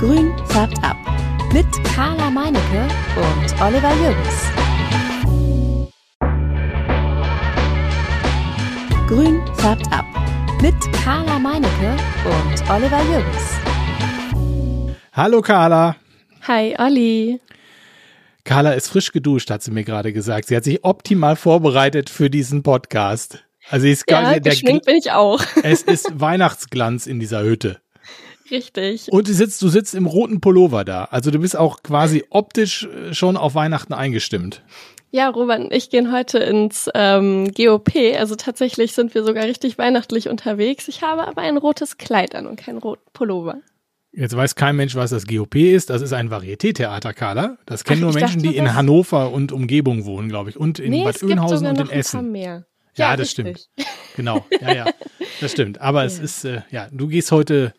Grün färbt ab. Mit Carla Meinecke und Oliver Jürgens. Grün färbt ab. Mit Carla Meinecke und Oliver Jürgens. Hallo Carla. Hi Olli. Carla ist frisch geduscht, hat sie mir gerade gesagt. Sie hat sich optimal vorbereitet für diesen Podcast. Also sie ist Ja, gar, der, geschminkt bin ich auch. es ist Weihnachtsglanz in dieser Hütte. Richtig. Und du sitzt, du sitzt im roten Pullover da. Also du bist auch quasi optisch äh, schon auf Weihnachten eingestimmt. Ja, Robert und ich gehen heute ins ähm, GOP. Also tatsächlich sind wir sogar richtig weihnachtlich unterwegs. Ich habe aber ein rotes Kleid an und keinen roten Pullover. Jetzt weiß kein Mensch, was das GOP ist. Das ist ein Varieté-Theater, Carla. Das kennen Ach, nur Menschen, dachte, die in Hannover und Umgebung wohnen, glaube ich. Und in nee, Bad es Oeynhausen und in Essen. mehr. Ja, das richtig. stimmt. Genau, ja, ja, das stimmt. Aber es Ja. ist, äh, ja, du gehst heute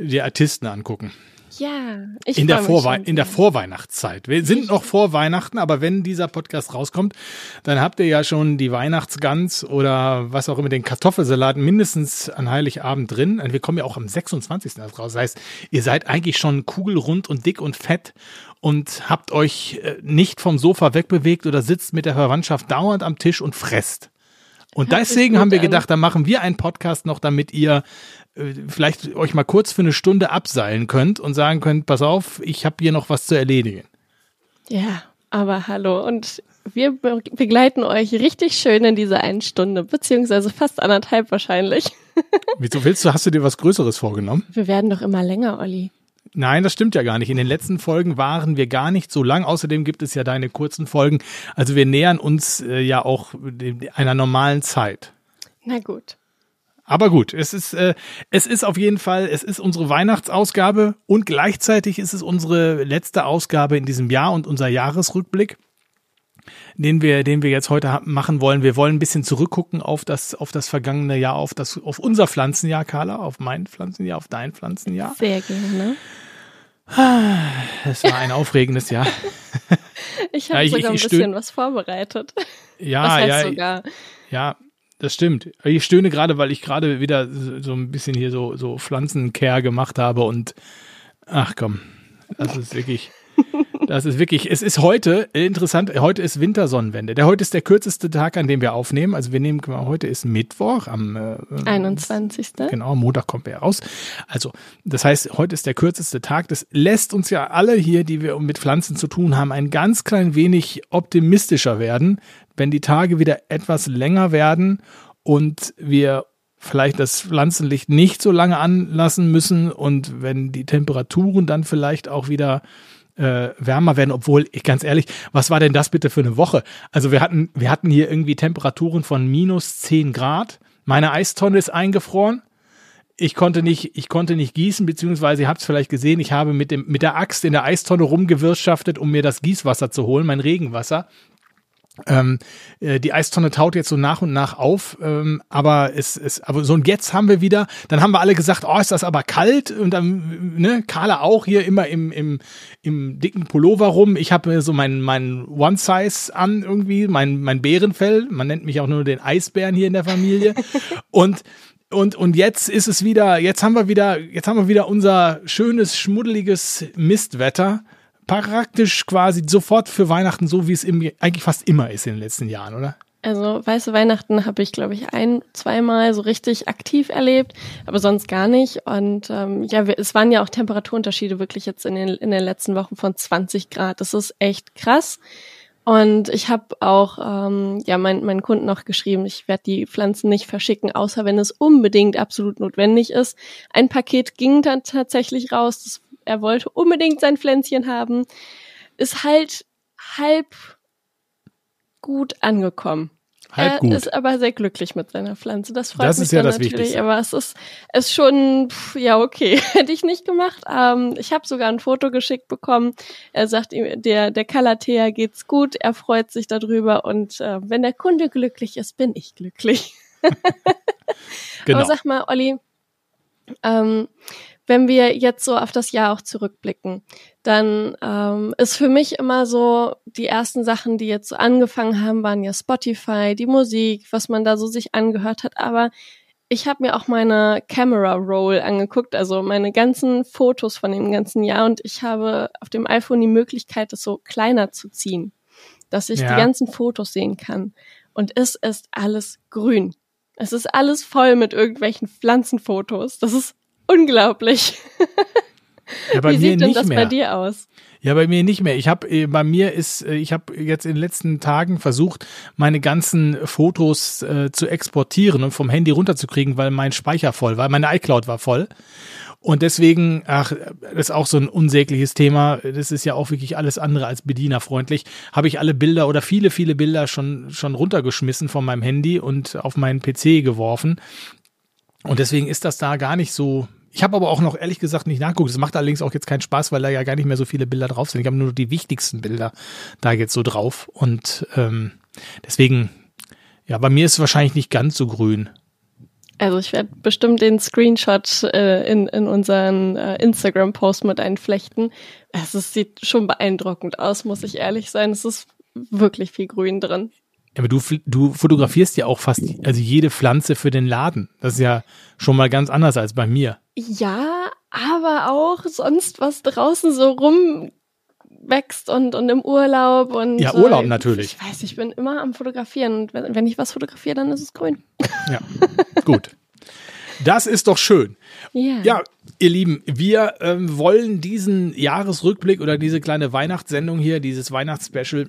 die Artisten angucken. Ja, ich in der, schon in der. Vorweihnachtszeit. Wir sind noch vor Weihnachten, aber wenn dieser Podcast rauskommt, dann habt ihr ja schon die Weihnachtsgans oder was auch immer, den Kartoffelsalat mindestens an Heiligabend drin. Und wir kommen ja auch am 26. erst raus. Das heißt, ihr seid eigentlich schon kugelrund und dick und fett und habt euch äh, nicht vom Sofa wegbewegt oder sitzt mit der Verwandtschaft dauernd am Tisch und fresst. Und Hört deswegen haben wir gedacht, da machen wir einen Podcast noch, damit ihr vielleicht euch mal kurz für eine Stunde abseilen könnt und sagen könnt, pass auf, ich habe hier noch was zu erledigen. Ja, aber hallo. Und wir be begleiten euch richtig schön in dieser einen Stunde, beziehungsweise fast anderthalb wahrscheinlich. Wieso willst du, hast du dir was Größeres vorgenommen? Wir werden doch immer länger, Olli. Nein, das stimmt ja gar nicht. In den letzten Folgen waren wir gar nicht so lang. Außerdem gibt es ja deine kurzen Folgen. Also wir nähern uns äh, ja auch einer normalen Zeit. Na gut. Aber gut, es ist, äh, es ist auf jeden Fall, es ist unsere Weihnachtsausgabe und gleichzeitig ist es unsere letzte Ausgabe in diesem Jahr und unser Jahresrückblick, den wir, den wir jetzt heute machen wollen. Wir wollen ein bisschen zurückgucken auf das, auf das vergangene Jahr, auf das, auf unser Pflanzenjahr, Carla, auf mein Pflanzenjahr, auf dein Pflanzenjahr. Sehr gerne. Es war ein aufregendes Jahr. Ich habe Ja, ich- sogar ein ich stö- bisschen was vorbereitet. Ja, was heißt ja, sogar? ja, das stimmt. Ich stöhne gerade, weil ich gerade wieder so ein bisschen hier so, so Pflanzencare gemacht habe und ach komm, das ist wirklich, das ist wirklich, es ist heute interessant, heute ist Wintersonnenwende. Der heute ist der kürzeste Tag, an dem wir aufnehmen. Also wir nehmen, heute ist Mittwoch am äh, 21. Genau, Montag kommt er raus. Also, das heißt, heute ist der kürzeste Tag. Das lässt uns ja alle hier, die wir mit Pflanzen zu tun haben, ein ganz klein wenig optimistischer werden, wenn die Tage wieder etwas länger werden und wir vielleicht das Pflanzenlicht nicht so lange anlassen müssen und wenn die Temperaturen dann vielleicht auch wieder äh, wärmer werden, obwohl, ich ganz ehrlich, was war denn das bitte für eine Woche? Also wir hatten, wir hatten hier irgendwie Temperaturen von minus 10 Grad. Meine Eistonne ist eingefroren. Ich konnte nicht, ich konnte nicht gießen, beziehungsweise ihr habt es vielleicht gesehen, ich habe mit dem, mit der Axt in der Eistonne rumgewirtschaftet, um mir das Gießwasser zu holen, mein Regenwasser. Ähm, äh, die Eistonne taut jetzt so nach und nach auf, ähm, aber es ist, aber so und jetzt haben wir wieder, dann haben wir alle gesagt, oh, ist das aber kalt und dann, ne, Carla auch hier immer im, im, im dicken Pullover rum. Ich habe so mein, mein One Size an irgendwie, mein, mein Bärenfell. Man nennt mich auch nur den Eisbären hier in der Familie. und und, und jetzt ist es wieder, jetzt haben wir wieder, jetzt haben wir wieder unser schönes, schmuddeliges Mistwetter. Praktisch quasi sofort für Weihnachten, so wie es im, eigentlich fast immer ist in den letzten Jahren, oder? Also weiße Weihnachten habe ich, glaube ich, ein, zweimal so richtig aktiv erlebt, aber sonst gar nicht. Und ähm, ja, wir, es waren ja auch Temperaturunterschiede wirklich jetzt in den, in den letzten Wochen von 20 Grad. Das ist echt krass. Und ich habe auch ähm, ja mein, meinen Kunden noch geschrieben, ich werde die Pflanzen nicht verschicken, außer wenn es unbedingt absolut notwendig ist. Ein Paket ging dann tatsächlich raus. Das, er wollte unbedingt sein Pflänzchen haben. Ist halt halb gut angekommen. Halb er gut. ist aber sehr glücklich mit seiner Pflanze. Das freut Das mich ist ja dann das natürlich. Wichtigste. Aber es ist, es ist schon, pff, ja okay, hätte ich nicht gemacht. Ähm, ich habe sogar ein Foto geschickt bekommen. Er sagt, ihm, der der Calathea geht's gut. Er freut sich darüber und äh, wenn der Kunde glücklich ist, bin ich glücklich. Genau. Aber sag mal, Olli, ähm, wenn wir jetzt so auf das Jahr auch zurückblicken, dann ähm, ist für mich immer so, die ersten Sachen, die jetzt so angefangen haben, waren ja Spotify, die Musik, was man da so sich angehört hat. Aber ich habe mir auch meine Camera Roll angeguckt, also meine ganzen Fotos von dem ganzen Jahr und ich habe auf dem iPhone die Möglichkeit, das so kleiner zu ziehen, dass ich ja. die ganzen Fotos sehen kann. Und es ist alles grün. Es ist alles voll mit irgendwelchen Pflanzenfotos. Das ist unglaublich. Ja, bei Wie mir sieht denn nicht das mehr. bei dir aus? Ja, bei mir nicht mehr. Ich habe äh, bei mir ist äh, ich habe jetzt in den letzten Tagen versucht, meine ganzen Fotos äh, zu exportieren und vom Handy runterzukriegen, weil mein Speicher voll war, meine iCloud war voll. Und deswegen, ach, das ist auch so ein unsägliches Thema. Das ist ja auch wirklich alles andere als bedienerfreundlich. Habe ich alle Bilder oder viele, viele Bilder schon, schon runtergeschmissen von meinem Handy und auf meinen PC geworfen. Und deswegen ist das da gar nicht so ich habe aber auch noch ehrlich gesagt nicht nachgeguckt. Das macht allerdings auch jetzt keinen Spaß, weil da ja gar nicht mehr so viele Bilder drauf sind. Ich habe nur die wichtigsten Bilder da jetzt so drauf. Und ähm, deswegen, ja, bei mir ist es wahrscheinlich nicht ganz so grün. Also ich werde bestimmt den Screenshot äh, in, in unseren äh, Instagram-Post mit einflechten. Es sieht schon beeindruckend aus, muss ich ehrlich sein. Es ist wirklich viel Grün drin. Aber du, du fotografierst ja auch fast also jede Pflanze für den Laden. Das ist ja schon mal ganz anders als bei mir. Ja, aber auch sonst, was draußen so rumwächst und, und im Urlaub und. Ja, Urlaub äh, natürlich. Ich weiß, ich bin immer am Fotografieren und wenn, wenn ich was fotografiere, dann ist es grün. Ja, gut. Das ist doch schön. Yeah. Ja, ihr Lieben, wir ähm, wollen diesen Jahresrückblick oder diese kleine Weihnachtssendung hier, dieses Weihnachtsspecial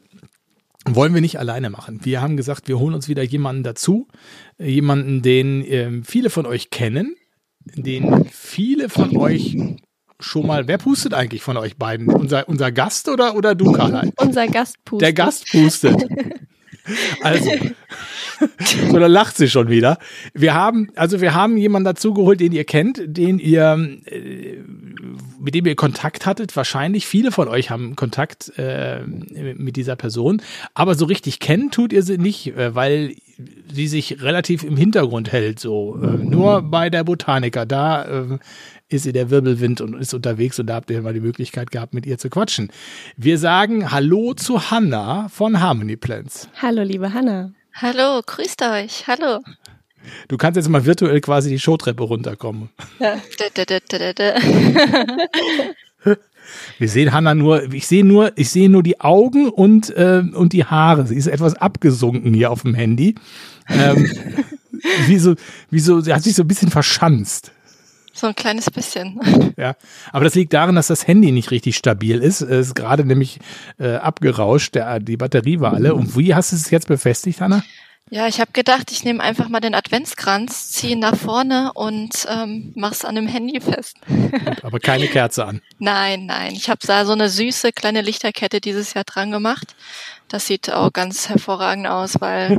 wollen wir nicht alleine machen. Wir haben gesagt, wir holen uns wieder jemanden dazu, jemanden, den äh, viele von euch kennen, den viele von euch schon mal, wer pustet eigentlich von euch beiden? Unser, unser Gast oder, oder du, Carla? Unser Gast pustet. Der Gast pustet. Also, da lacht sie schon wieder. Wir haben, also wir haben jemanden dazugeholt, den ihr kennt, den ihr, äh, mit dem ihr Kontakt hattet. Wahrscheinlich viele von euch haben Kontakt äh, mit dieser Person, aber so richtig kennen tut ihr sie nicht, äh, weil sie sich relativ im Hintergrund hält. So äh, nur bei der Botaniker da äh, ist sie der Wirbelwind und ist unterwegs und da habt ihr mal die Möglichkeit gehabt, mit ihr zu quatschen. Wir sagen Hallo zu Hanna von Harmony Plants. Hallo, liebe Hanna. Hallo, grüßt euch. Hallo. Du kannst jetzt mal virtuell quasi die Showtreppe runterkommen. Ja. Wir sehen Hanna nur, ich sehe nur, ich sehe nur die Augen und, äh, und die Haare. Sie ist etwas abgesunken hier auf dem Handy. Ähm, wie so, wie so, sie hat sich so ein bisschen verschanzt. So ein kleines bisschen. Ja, aber das liegt daran, dass das Handy nicht richtig stabil ist. Es ist gerade nämlich äh, abgerauscht, der, die Batterie war alle. Und wie hast du es jetzt befestigt, Hanna? Ja, ich habe gedacht, ich nehme einfach mal den Adventskranz, ziehe ihn nach vorne und ähm, mach's an dem Handy fest. aber keine Kerze an. Nein, nein. Ich habe da so eine süße kleine Lichterkette dieses Jahr dran gemacht. Das sieht auch ganz hervorragend aus, weil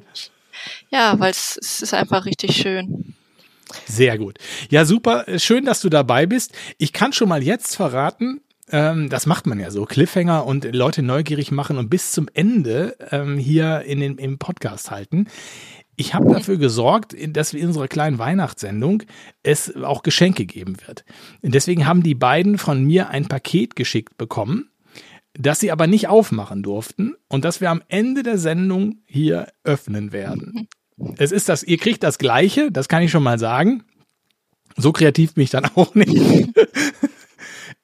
ja, weil es ist einfach richtig schön. Sehr gut. Ja, super. Schön, dass du dabei bist. Ich kann schon mal jetzt verraten, ähm, das macht man ja so, Cliffhanger und Leute neugierig machen und bis zum Ende ähm, hier in den, im Podcast halten. Ich habe dafür gesorgt, dass wir in unserer kleinen Weihnachtssendung es auch Geschenke geben wird. Deswegen haben die beiden von mir ein Paket geschickt bekommen, das sie aber nicht aufmachen durften und das wir am Ende der Sendung hier öffnen werden. Es ist das, ihr kriegt das Gleiche, das kann ich schon mal sagen. So kreativ bin ich dann auch nicht.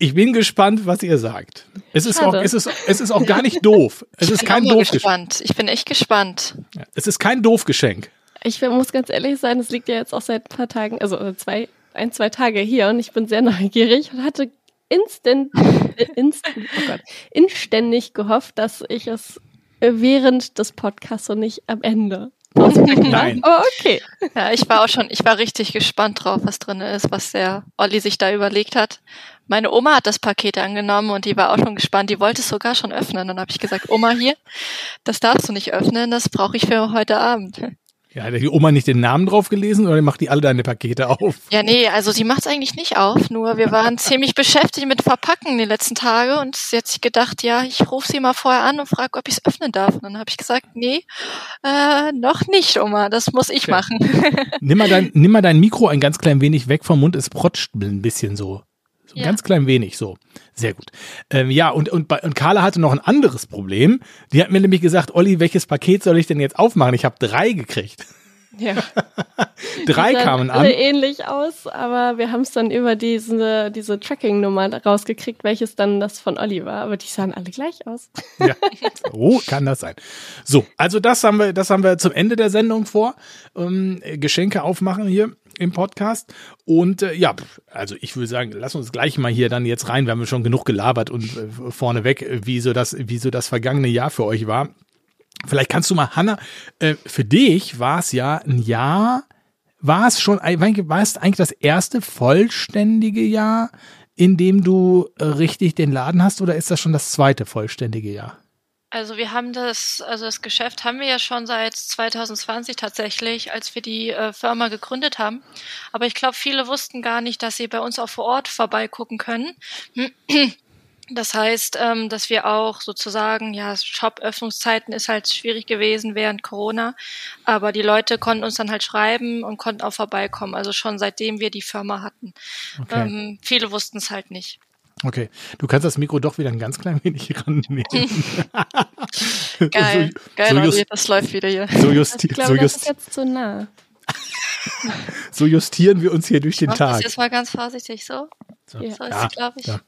Ich bin gespannt, was ihr sagt. Es ist, auch, es ist, es ist auch gar nicht doof. Es ich ist kein doof gespannt. Ich bin echt gespannt. Es ist kein doof Geschenk. Ich muss ganz ehrlich sein, es liegt ja jetzt auch seit ein paar Tagen, also zwei, ein, zwei Tage hier und ich bin sehr neugierig und hatte instant, äh, instant oh Gott, inständig gehofft, dass ich es während des Podcasts und nicht am Ende Nein. Aber okay. Ja, ich war auch schon, ich war richtig gespannt drauf, was drin ist, was der Olli sich da überlegt hat. Meine Oma hat das Paket angenommen und die war auch schon gespannt. Die wollte es sogar schon öffnen. Dann habe ich gesagt, Oma hier, das darfst du nicht öffnen, das brauche ich für heute Abend. Ja, hat die Oma nicht den Namen drauf gelesen oder macht die alle deine Pakete auf? Ja, nee, also sie macht es eigentlich nicht auf, nur wir waren ziemlich beschäftigt mit Verpacken die letzten Tage und sie hat sich gedacht, ja, ich rufe sie mal vorher an und frage, ob ich es öffnen darf. Und dann habe ich gesagt, nee, äh, noch nicht, Oma, das muss ich okay. machen. nimm, mal dein, nimm mal dein Mikro ein ganz klein wenig weg vom Mund, es protscht ein bisschen so. So ein ja. ganz klein wenig, so. Sehr gut. Ähm, ja, und, und, bei, und Carla hatte noch ein anderes Problem. Die hat mir nämlich gesagt, Olli, welches Paket soll ich denn jetzt aufmachen? Ich habe drei gekriegt. Ja. Drei kamen an. alle ähnlich aus, aber wir haben es dann über diese, diese Tracking-Nummer rausgekriegt, welches dann das von Olli war. Aber die sahen alle gleich aus. Ja. Oh, kann das sein. So, also das haben wir, das haben wir zum Ende der Sendung vor. Ähm, Geschenke aufmachen hier im Podcast. Und äh, ja, also ich würde sagen, lass uns gleich mal hier dann jetzt rein. Wir haben schon genug gelabert und äh, vorneweg, äh, wie so das, wie so das vergangene Jahr für euch war. Vielleicht kannst du mal, Hanna, äh, für dich war es ja ein Jahr, war es schon, war es eigentlich das erste vollständige Jahr, in dem du äh, richtig den Laden hast, oder ist das schon das zweite vollständige Jahr? Also wir haben das, also das Geschäft haben wir ja schon seit 2020 tatsächlich, als wir die äh, Firma gegründet haben. Aber ich glaube, viele wussten gar nicht, dass sie bei uns auch vor Ort vorbeigucken können. Das heißt, ähm, dass wir auch sozusagen, ja, Shop-Öffnungszeiten ist halt schwierig gewesen während Corona, aber die Leute konnten uns dann halt schreiben und konnten auch vorbeikommen. Also schon seitdem wir die Firma hatten. Okay. Ähm, viele wussten es halt nicht. Okay, du kannst das Mikro doch wieder ein ganz klein wenig rannehmen. Geil, so, geil, so just, das läuft wieder hier. so, justi Ich glaube, so, das just ist jetzt zu nah. so justieren wir uns hier durch den Mach das Tag. jetzt mal ganz vorsichtig so. So, Ja. So ist ja, es, glaube ich. ja.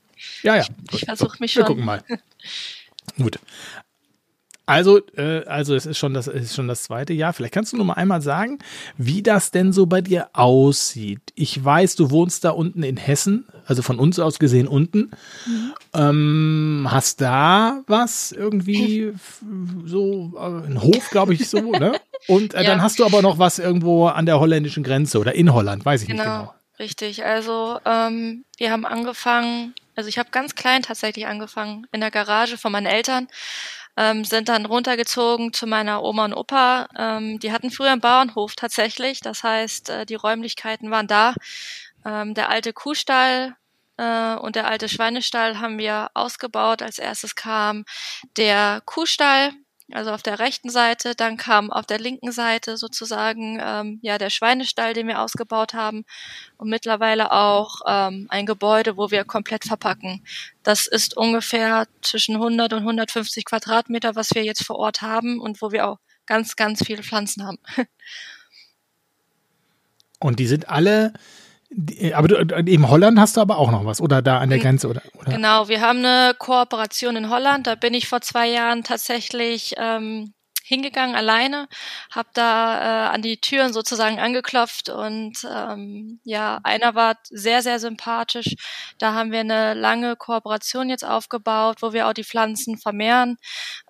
ja, ja. Ich versuche mich Wir schon. gucken mal. Gut. Also, äh, also es ist schon das ist schon das zweite Jahr. Vielleicht kannst du noch mal einmal sagen, wie das denn so bei dir aussieht. Ich weiß, du wohnst da unten in Hessen, also von uns aus gesehen unten. Ähm, hast da was irgendwie so äh, ein Hof, glaube ich so, ne? Und äh, Ja. dann hast du aber noch was irgendwo an der holländischen Grenze oder in Holland, weiß ich nicht Genau, genau. richtig. Also ähm, wir haben angefangen, also ich habe ganz klein tatsächlich angefangen in der Garage von meinen Eltern, ähm, sind dann runtergezogen zu meiner Oma und Opa. Ähm, die hatten früher einen Bauernhof tatsächlich, das heißt, äh, die Räumlichkeiten waren da. Ähm, der alte Kuhstall äh, und der alte Schweinestall haben wir ausgebaut. Als erstes kam der Kuhstall, also auf der rechten Seite, dann kam auf der linken Seite sozusagen ähm, ja der Schweinestall, den wir ausgebaut haben und mittlerweile auch ähm, ein Gebäude, wo wir komplett verpacken. Das ist ungefähr zwischen 100 und 150 Quadratmeter, was wir jetzt vor Ort haben und wo wir auch ganz, ganz viele Pflanzen haben. Und die sind alle, aber du, in Holland hast du aber auch noch was oder da an der. Grenze oder, oder? Genau, wir haben eine Kooperation in Holland. Da bin ich vor zwei Jahren tatsächlich ähm, hingegangen alleine, habe da äh, an die Türen sozusagen angeklopft und ähm, ja, einer war sehr, sehr sympathisch. Da haben wir eine lange Kooperation jetzt aufgebaut, wo wir auch die Pflanzen vermehren.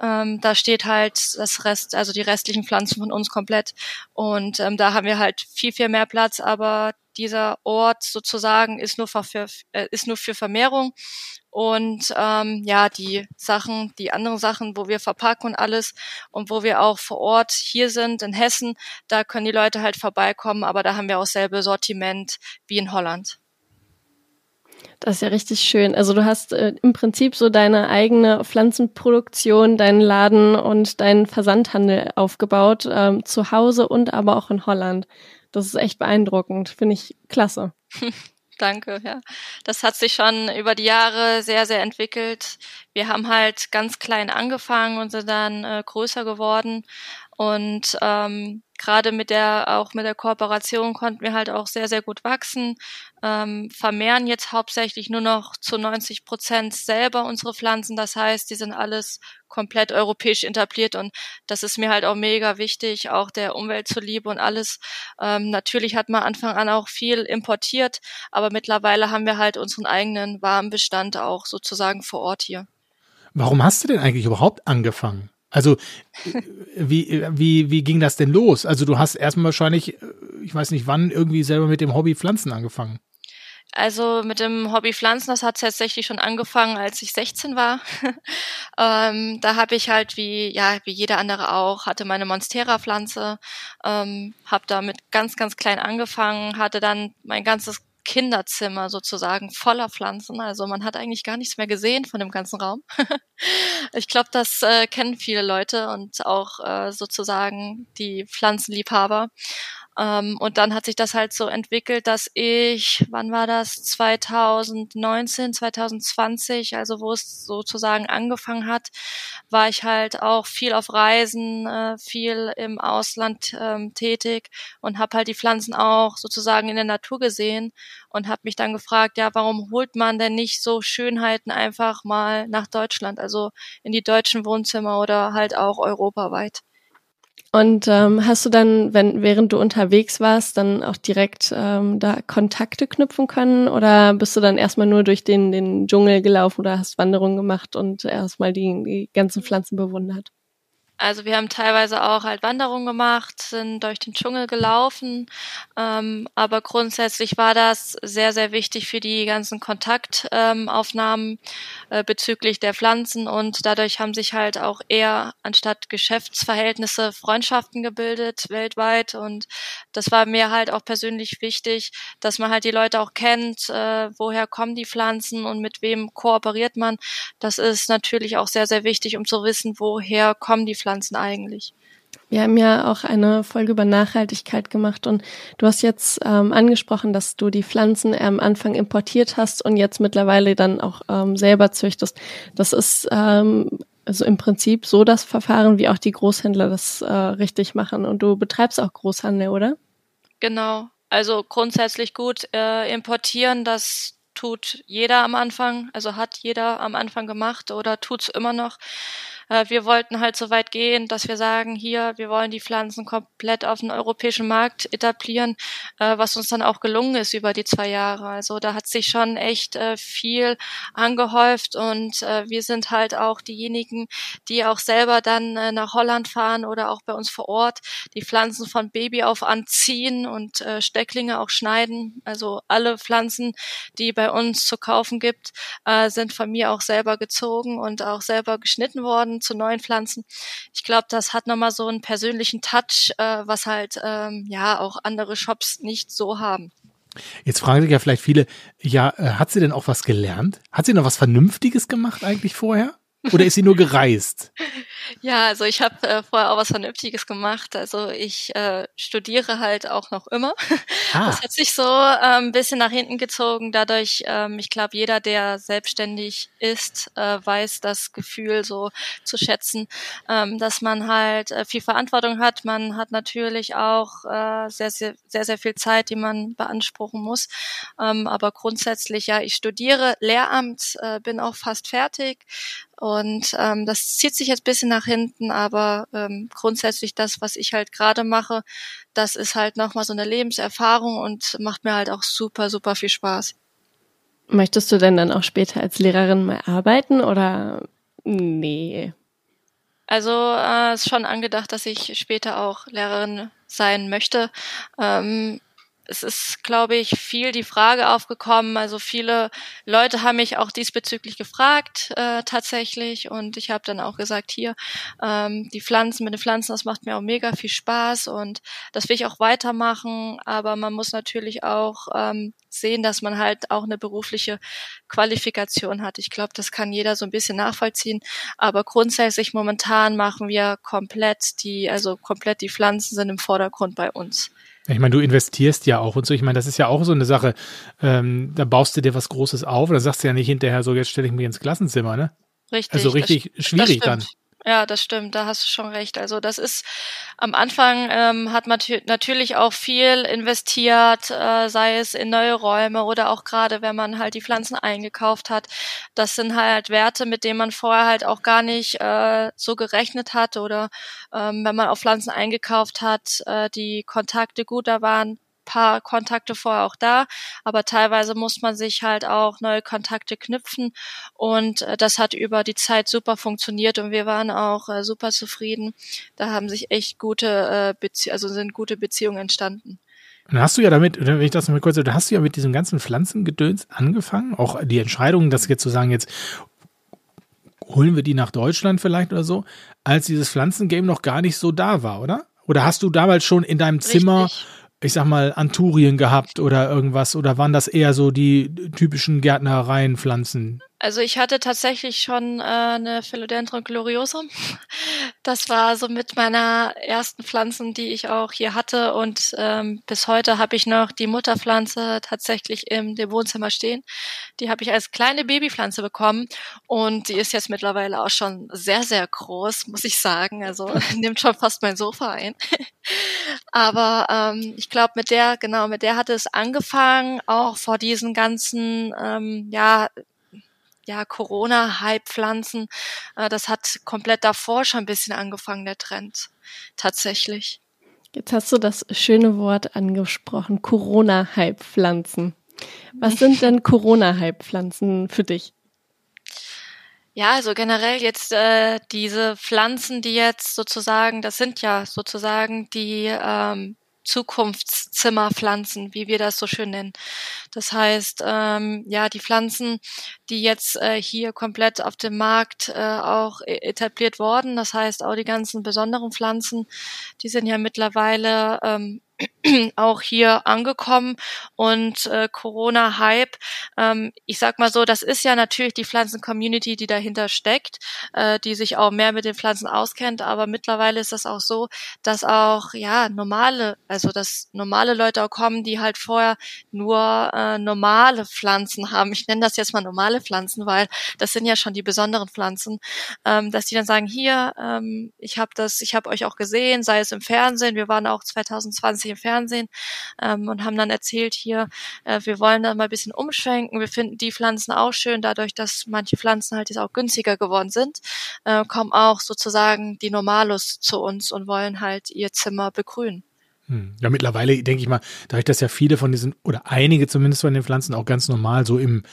Ähm, da steht halt das Rest, also die restlichen Pflanzen von uns komplett und ähm, da haben wir halt viel, viel mehr Platz, aber dieser Ort sozusagen ist nur für, äh, ist nur für Vermehrung und ähm, ja, die Sachen, die anderen Sachen, wo wir verpacken und alles und wo wir auch vor Ort hier sind in Hessen, da können die Leute halt vorbeikommen, aber da haben wir auch selbe Sortiment wie in Holland. Das ist ja richtig schön. Also du hast äh, im Prinzip so deine eigene Pflanzenproduktion, deinen Laden und deinen Versandhandel aufgebaut, ähm, zu Hause und aber auch in Holland. Das ist echt beeindruckend, finde ich klasse. Danke, ja. Das hat sich schon über die Jahre sehr, sehr entwickelt. Wir haben halt ganz klein angefangen und sind dann äh, größer geworden. Und ähm, gerade mit der, auch mit der Kooperation konnten wir halt auch sehr, sehr gut wachsen. Ähm, vermehren jetzt hauptsächlich nur noch zu 90 Prozent selber unsere Pflanzen. Das heißt, die sind alles komplett europäisch etabliert und das ist mir halt auch mega wichtig, auch der Umwelt zuliebe und alles. Ähm, natürlich hat man Anfang an auch viel importiert, aber mittlerweile haben wir halt unseren eigenen Warenbestand auch sozusagen vor Ort hier. Warum hast du denn eigentlich überhaupt angefangen? Also äh, wie, wie, wie ging das denn los? Also du hast erstmal wahrscheinlich, äh, ich weiß nicht wann, irgendwie selber mit dem Hobby Pflanzen angefangen. Also mit dem Hobby Pflanzen, das hat tatsächlich schon angefangen, als ich 16 war. ähm, da habe ich halt wie ja wie jeder andere auch hatte meine Monstera-Pflanze, ähm, habe damit ganz ganz klein angefangen, hatte dann mein ganzes Kinderzimmer sozusagen voller Pflanzen. Also man hat eigentlich gar nichts mehr gesehen von dem ganzen Raum. ich glaube, das äh, kennen viele Leute und auch äh, sozusagen die Pflanzenliebhaber. Ähm, und dann hat sich das halt so entwickelt, dass ich, wann war das? 2019, 2020, also wo es sozusagen angefangen hat, war ich halt auch viel auf Reisen, äh, viel im Ausland ähm, tätig und habe halt die Pflanzen auch sozusagen in der Natur gesehen und habe mich dann gefragt, ja, warum holt man denn nicht so Schönheiten einfach mal nach Deutschland, also in die deutschen Wohnzimmer oder halt auch europaweit. Und ähm, hast du dann, wenn während du unterwegs warst, dann auch direkt ähm, da Kontakte knüpfen können oder bist du dann erstmal nur durch den den Dschungel gelaufen oder hast Wanderungen gemacht und erstmal die, die ganzen Pflanzen bewundert? Also wir haben teilweise auch halt Wanderungen gemacht, sind durch den Dschungel gelaufen, ähm, aber grundsätzlich war das sehr, sehr wichtig für die ganzen Kontaktaufnahmen ähm, äh, bezüglich der Pflanzen. Und dadurch haben sich halt auch eher anstatt Geschäftsverhältnisse Freundschaften gebildet weltweit. Und das war mir halt auch persönlich wichtig, dass man halt die Leute auch kennt, äh, woher kommen die Pflanzen und mit wem kooperiert man. Das ist natürlich auch sehr, sehr wichtig, um zu wissen, woher kommen die Pflanzen Pflanzen eigentlich. Wir haben ja auch eine Folge über Nachhaltigkeit gemacht und du hast jetzt ähm, angesprochen, dass du die Pflanzen am Anfang importiert hast und jetzt mittlerweile dann auch ähm, selber züchtest. Das ist ähm, also im Prinzip so das Verfahren, wie auch die Großhändler das äh, richtig machen. Und du betreibst auch Großhandel, oder? Genau. Also grundsätzlich gut äh, importieren, das tut jeder am Anfang, also hat jeder am Anfang gemacht oder tut's immer noch. Äh, wir wollten halt so weit gehen, dass wir sagen, hier, wir wollen die Pflanzen komplett auf den europäischen Markt etablieren, äh, was uns dann auch gelungen ist über die zwei Jahre. Also da hat sich schon echt äh, viel angehäuft und wir sind halt auch diejenigen, die auch selber dann nach Holland fahren oder auch bei uns vor Ort die Pflanzen von Baby auf anziehen und Stecklinge auch schneiden. Also alle Pflanzen, die bei uns zu kaufen gibt, sind von mir auch selber gezogen und auch selber geschnitten worden zu neuen Pflanzen. Ich glaube, das hat nochmal so einen persönlichen Touch, äh, was halt ähm, ja auch andere Shops nicht so haben. Jetzt fragen sich ja vielleicht viele, ja, äh, hat sie denn auch was gelernt? Hat sie noch was Vernünftiges gemacht eigentlich vorher? Oder ist sie nur gereist? Ja, also ich habe äh, vorher auch was Vernünftiges gemacht. Also ich äh, studiere halt auch noch immer. Ah. Das hat sich so ein ähm, bisschen nach hinten gezogen. Dadurch, ähm, ich glaube, jeder, der selbstständig ist, äh, weiß das Gefühl so zu schätzen, ähm, dass man halt äh, viel Verantwortung hat. Man hat natürlich auch äh, sehr, sehr, sehr, sehr viel Zeit, die man beanspruchen muss. Ähm, aber grundsätzlich, ja, ich studiere Lehramt, äh, bin auch fast fertig. Und ähm, das zieht sich jetzt bisschen nach hinten, aber ähm, grundsätzlich das, was ich halt gerade mache, das ist halt nochmal so eine Lebenserfahrung und macht mir halt auch super, super viel Spaß. Möchtest du denn dann auch später als Lehrerin mal arbeiten oder nee? Also äh, ist schon angedacht, dass ich später auch Lehrerin sein möchte. Ähm, es ist, glaube ich, viel die Frage aufgekommen. Also viele Leute haben mich auch diesbezüglich gefragt äh, tatsächlich und ich habe dann auch gesagt, hier ähm, die Pflanzen mit den Pflanzen, das macht mir auch mega viel Spaß und das will ich auch weitermachen. Aber man muss natürlich auch ähm, sehen, dass man halt auch eine berufliche Qualifikation hat. Ich glaube, das kann jeder so ein bisschen nachvollziehen. Aber grundsätzlich momentan machen wir komplett die, also komplett die Pflanzen sind im Vordergrund bei uns. Ich meine, du investierst ja auch und so. Ich meine, das ist ja auch so eine Sache. Ähm, da baust du dir was Großes auf. Da sagst du ja nicht hinterher so, jetzt stelle ich mich ins Klassenzimmer, ne? Richtig. Also richtig das, schwierig das dann. Ja, das stimmt, da hast du schon recht. Also das ist am Anfang ähm, hat man natürlich auch viel investiert, äh, sei es in neue Räume oder auch gerade, wenn man halt die Pflanzen eingekauft hat. Das sind halt Werte, mit denen man vorher halt auch gar nicht äh, so gerechnet hat oder ähm, wenn man auf Pflanzen eingekauft hat, äh, die Kontakte gut da waren, paar Kontakte vorher auch da, aber teilweise muss man sich halt auch neue Kontakte knüpfen und äh, das hat über die Zeit super funktioniert und wir waren auch äh, super zufrieden. Da haben sich echt gute äh, Bezie also sind gute Beziehungen entstanden. Dann hast du ja damit, wenn ich das mal kurz, da hast du ja mit diesem ganzen Pflanzengedöns angefangen, auch die Entscheidung, das jetzt zu sagen, jetzt holen wir die nach Deutschland vielleicht oder so, als dieses Pflanzengame noch gar nicht so da war, oder? Oder hast du damals schon in deinem Zimmer Richtig ich sag mal, Anturien gehabt oder irgendwas? Oder waren das eher so die typischen Gärtnereienpflanzen? Also ich hatte tatsächlich schon äh, eine Philodendron gloriosum. Das war so mit meiner ersten Pflanzen, die ich auch hier hatte. Und ähm, bis heute habe ich noch die Mutterpflanze tatsächlich im dem Wohnzimmer stehen. Die habe ich als kleine Babypflanze bekommen und die ist jetzt mittlerweile auch schon sehr, sehr groß, muss ich sagen. Also nimmt schon fast mein Sofa ein. Aber ähm, ich glaube, mit der, genau, mit der hatte es angefangen, auch vor diesen ganzen, ähm, ja, ja, Corona-Hype-Pflanzen. Äh, das hat komplett davor schon ein bisschen angefangen, der Trend. Tatsächlich. Jetzt hast du das schöne Wort angesprochen, Corona-Hype-Pflanzen. Was sind denn Corona-Hype-Pflanzen für dich? Ja, also generell jetzt äh, diese Pflanzen, die jetzt sozusagen, das sind ja sozusagen die ähm, Zukunftszimmerpflanzen, wie wir das so schön nennen. Das heißt, ähm, ja, die Pflanzen, die jetzt äh, hier komplett auf dem Markt äh, auch e-, etabliert worden, das heißt auch die ganzen besonderen Pflanzen, die sind ja mittlerweile ähm, auch hier angekommen und äh, Corona-Hype. Ähm, ich sag mal so, das ist ja natürlich die Pflanzen-Community, die dahinter steckt, äh, die sich auch mehr mit den Pflanzen auskennt. Aber mittlerweile ist das auch so, dass auch ja normale, also dass normale Leute auch kommen, die halt vorher nur äh, normale Pflanzen haben. Ich nenne das jetzt mal normale Pflanzen, weil das sind ja schon die besonderen Pflanzen, ähm, dass die dann sagen, hier, ähm, ich habe das, ich habe euch auch gesehen, sei es im Fernsehen. Wir waren auch 2020 im Fernsehen ähm, und haben dann erzählt hier, äh, wir wollen da mal ein bisschen umschwenken. Wir finden die Pflanzen auch schön, dadurch, dass manche Pflanzen halt jetzt auch günstiger geworden sind, äh, kommen auch sozusagen die Normalos zu uns und wollen halt ihr Zimmer begrünen. Hm. Ja, mittlerweile denke ich mal, dadurch, dass ja viele von diesen, oder einige zumindest von den Pflanzen auch ganz normal so im,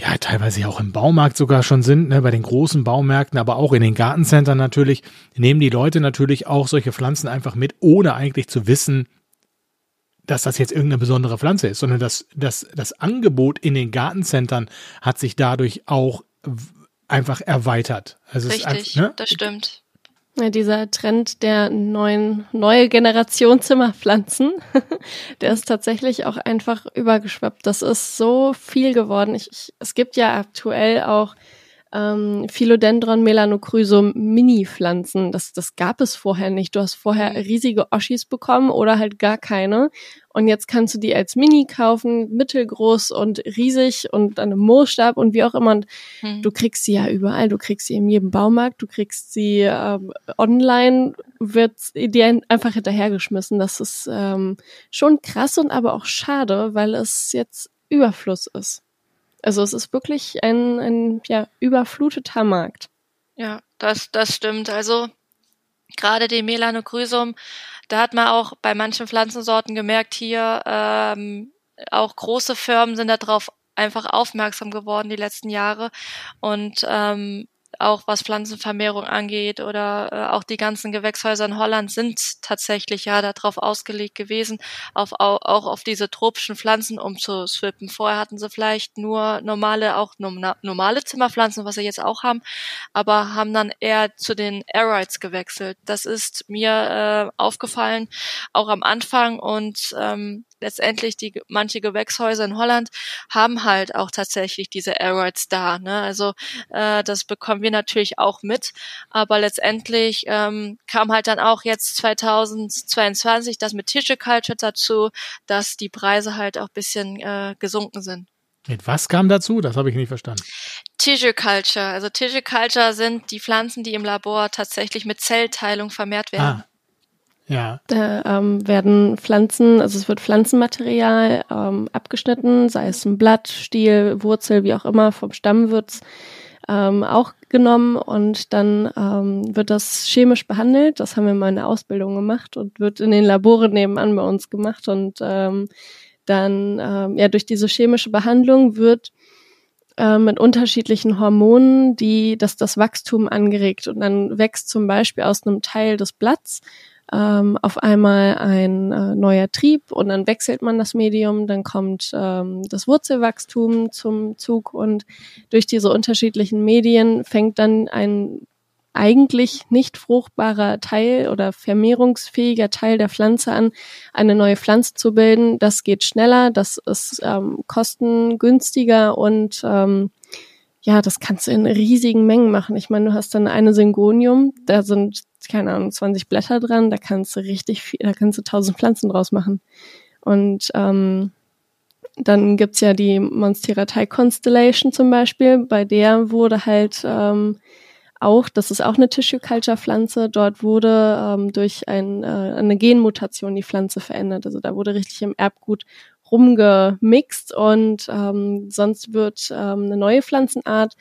ja, teilweise ja auch im Baumarkt sogar schon sind, ne, bei den großen Baumärkten, aber auch in den Gartencentern natürlich, nehmen die Leute natürlich auch solche Pflanzen einfach mit, ohne eigentlich zu wissen, dass das jetzt irgendeine besondere Pflanze ist, sondern das, das, das Angebot in den Gartencentern hat sich dadurch auch einfach erweitert. Also Richtig, ne? das stimmt. Ja, dieser Trend der neuen, neue Generation Zimmerpflanzen, der ist tatsächlich auch einfach übergeschwappt. Das ist so viel geworden. Ich, ich, es gibt ja aktuell auch ähm, Philodendron melanocrysum Mini-Pflanzen. Das, das gab es vorher nicht. Du hast vorher mhm. riesige Oschis bekommen oder halt gar keine. Und jetzt kannst du die als Mini kaufen, mittelgroß und riesig und dann im Moorstab und wie auch immer. Und mhm. du kriegst sie ja überall. Du kriegst sie in jedem Baumarkt. Du kriegst sie ähm, online, wird dir einfach hinterhergeschmissen. Das ist ähm, schon krass und aber auch schade, weil es jetzt Überfluss ist. Also es ist wirklich ein, ein ja, überfluteter Markt. Ja, das, das stimmt. Also gerade die Melanochrysum, da hat man auch bei manchen Pflanzensorten gemerkt, hier ähm, auch große Firmen sind darauf einfach aufmerksam geworden die letzten Jahre und ähm, auch was Pflanzenvermehrung angeht oder äh, auch die ganzen Gewächshäuser in Holland sind tatsächlich ja darauf ausgelegt gewesen, auf, auch, auch auf diese tropischen Pflanzen umzuswippen. Vorher hatten sie vielleicht nur normale, auch normale Zimmerpflanzen, was sie jetzt auch haben, aber haben dann eher zu den Aerites gewechselt. Das ist mir äh, aufgefallen, auch am Anfang und ähm, letztendlich die manche Gewächshäuser in Holland haben halt auch tatsächlich diese Aerites da. Ne? Also äh, das bekommen wir natürlich auch mit, aber letztendlich ähm, kam halt dann auch jetzt 2022 das mit Tissue Culture dazu, dass die Preise halt auch bisschen äh, gesunken sind. Mit was kam dazu? Das habe ich nicht verstanden. Tissue Culture. Also Tissue Culture sind die Pflanzen, die im Labor tatsächlich mit Zellteilung vermehrt werden. Ah. Ja. Da ähm, werden Pflanzen, also es wird Pflanzenmaterial ähm, abgeschnitten, sei es ein Blatt, Stiel, Wurzel, wie auch immer, vom Stamm wird's ähm, auch genommen und dann ähm, wird das chemisch behandelt. Das haben wir mal in der Ausbildung gemacht und wird in den Laboren nebenan bei uns gemacht und ähm, dann ähm, ja durch diese chemische Behandlung wird äh, mit unterschiedlichen Hormonen, die das das Wachstum angeregt und dann wächst zum Beispiel aus einem Teil des Blatts ähm, auf einmal ein äh, neuer Trieb und dann wechselt man das Medium, dann kommt ähm, das Wurzelwachstum zum Zug und durch diese unterschiedlichen Medien fängt dann ein eigentlich nicht fruchtbarer Teil oder vermehrungsfähiger Teil der Pflanze an, eine neue Pflanze zu bilden. Das geht schneller, das ist ähm, kostengünstiger und ähm, ja, das kannst du in riesigen Mengen machen. Ich meine, du hast dann eine Syngonium, da sind, keine Ahnung, 20 Blätter dran, da kannst du richtig viel, da kannst du tausend Pflanzen draus machen. Und ähm, dann gibt's ja die Monstera Thai Constellation zum Beispiel, bei der wurde halt ähm, auch, das ist auch eine Tissue Culture Pflanze, dort wurde ähm, durch ein, äh, eine Genmutation die Pflanze verändert. Also da wurde richtig im Erbgut rumgemixt und ähm, sonst wird ähm, eine neue Pflanzenart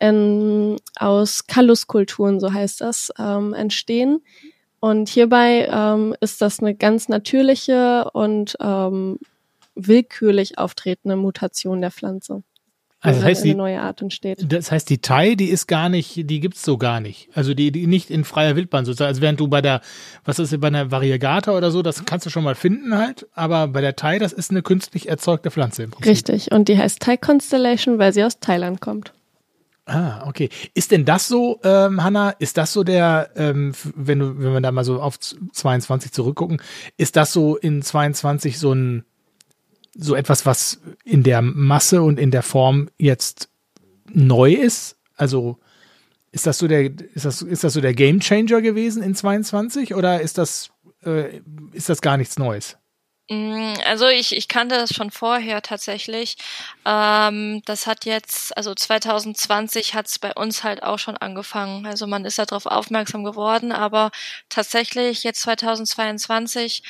ähm, aus Kalluskulturen, so heißt das, ähm, entstehen. Und hierbei ähm, ist das eine ganz natürliche und ähm, willkürlich auftretende Mutation der Pflanze. Also das heißt, eine die, neue Art entsteht. das heißt, die Thai, die ist gar nicht, die gibt's so gar nicht. Also die, die nicht in freier Wildbahn sozusagen. Also während du bei der, was ist bei einer Variegata oder so, das kannst du schon mal finden halt. Aber bei der Thai, das ist eine künstlich erzeugte Pflanze im Prinzip. Richtig. Und die heißt Thai Constellation, weil sie aus Thailand kommt. Ah, okay. Ist denn das so, ähm, Hanna, ist das so der, ähm, wenn du, wenn wir da mal so auf 22 zurückgucken, ist das so in 22 so ein, so etwas, was in der Masse und in der Form jetzt neu ist? Also ist das so der, ist das, ist das so der Game Changer gewesen in 22 oder ist das, äh, ist das gar nichts Neues? Mm, Also ich, ich kannte das schon vorher tatsächlich. Ähm, das hat jetzt, also 2020 hat es bei uns halt auch schon angefangen. Also man ist darauf aufmerksam geworden, aber tatsächlich jetzt 2022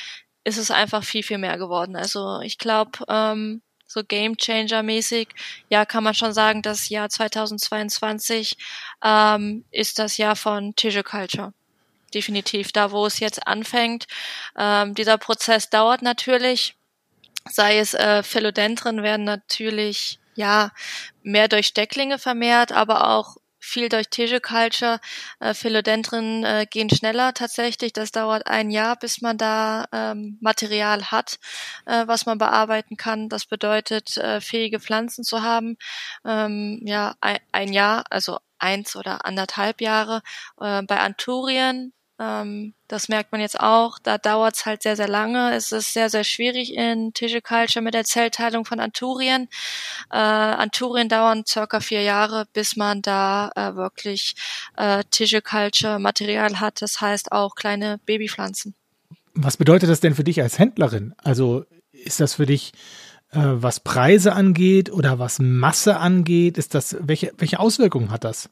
ist es einfach viel, viel mehr geworden. Also ich glaube, ähm, so Game Changer mäßig, ja, kann man schon sagen, das Jahr 2022 ähm, ist das Jahr von Tissue Culture definitiv da, wo es jetzt anfängt. Ähm, dieser Prozess dauert natürlich, sei es äh, Philodendren werden natürlich ja mehr durch Stecklinge vermehrt, aber auch viel durch Tissue Culture. Äh, Philodendren äh, gehen schneller tatsächlich. Das dauert ein Jahr, bis man da ähm, Material hat, äh, was man bearbeiten kann. Das bedeutet, äh, fähige Pflanzen zu haben. Ähm, ja, ein, ein Jahr, also eins oder anderthalb Jahre. Äh, bei Anturien ähm, das merkt man jetzt auch. Da dauert es halt sehr, sehr lange. Es ist sehr, sehr schwierig in Tissue Culture mit der Zellteilung von Anturien. Äh, Anturien dauern circa vier Jahre, bis man da äh, wirklich äh, Tissue Culture Material hat. Das heißt auch kleine Babypflanzen. Was bedeutet das denn für dich als Händlerin? Also ist das für dich, äh, was Preise angeht oder was Masse angeht? Ist das, welche, welche Auswirkungen hat das?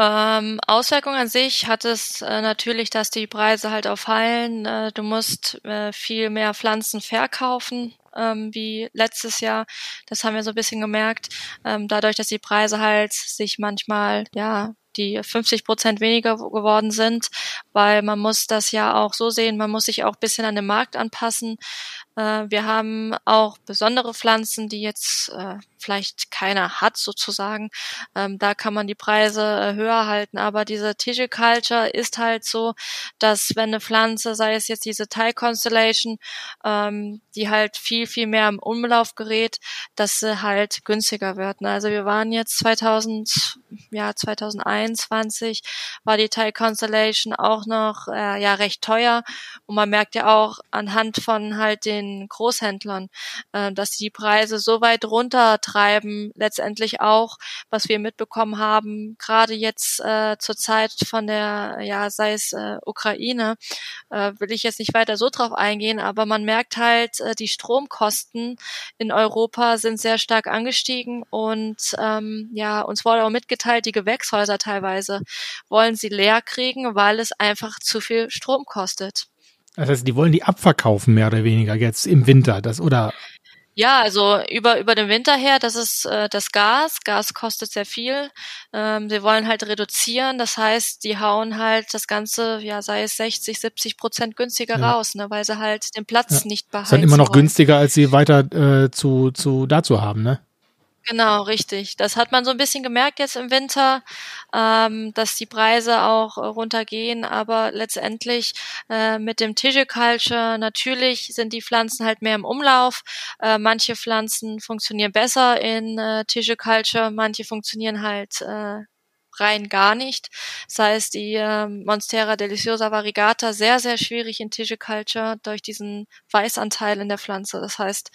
Ähm, Auswirkungen an sich hat es äh, natürlich, dass die Preise halt auffallen. Äh, du musst äh, viel mehr Pflanzen verkaufen ähm, wie letztes Jahr. Das haben wir so ein bisschen gemerkt. Ähm, dadurch, dass die Preise halt sich manchmal, ja, die 50 Prozent weniger geworden sind, weil man muss das ja auch so sehen, man muss sich auch ein bisschen an den Markt anpassen. Äh, wir haben auch besondere Pflanzen, die jetzt äh, vielleicht keiner hat sozusagen. Ähm, da kann man die Preise äh, höher halten, aber diese Tissue Culture ist halt so, dass wenn eine Pflanze, sei es jetzt diese Thai Constellation, ähm, die halt viel, viel mehr im Umlauf gerät, dass sie halt günstiger wird. Ne? Also wir waren jetzt 2000, ja, 2021 war die Thai Constellation auch noch äh, ja recht teuer und man merkt ja auch anhand von halt den Großhändlern, äh, dass die Preise so weit runtertreiben, letztendlich auch, was wir mitbekommen haben, gerade jetzt äh, zur Zeit von der, ja, sei es äh, Ukraine, äh, will ich jetzt nicht weiter so drauf eingehen, aber man merkt halt, äh, die Stromkosten in Europa sind sehr stark angestiegen und ähm, ja, uns wurde auch mitgeteilt, die Gewächshäuser teilweise wollen sie leer kriegen, weil es einfach zu viel Strom kostet. Das heißt, die wollen die abverkaufen, mehr oder weniger, jetzt im Winter, das, oder? Ja, also über, über den Winter her, das ist äh, das Gas. Gas kostet sehr viel. Ähm, sie wollen halt reduzieren. Das heißt, die hauen halt das Ganze, ja, sei es 60, 70 Prozent günstiger Ja. raus, ne, weil sie halt den Platz Ja. nicht Ist behalten. dann immer noch günstiger, als sie weiter äh, zu, zu dazu haben, ne? Genau, richtig. Das hat man so ein bisschen gemerkt jetzt im Winter, ähm, dass die Preise auch äh, runtergehen, aber letztendlich äh, mit dem Tissue Culture natürlich sind die Pflanzen halt mehr im Umlauf. Äh, manche Pflanzen funktionieren besser in äh, Tissue Culture, manche funktionieren halt äh, rein gar nicht. Das heißt, die äh, Monstera deliciosa variegata sehr, sehr schwierig in Tissue Culture durch diesen Weißanteil in der Pflanze. Das heißt,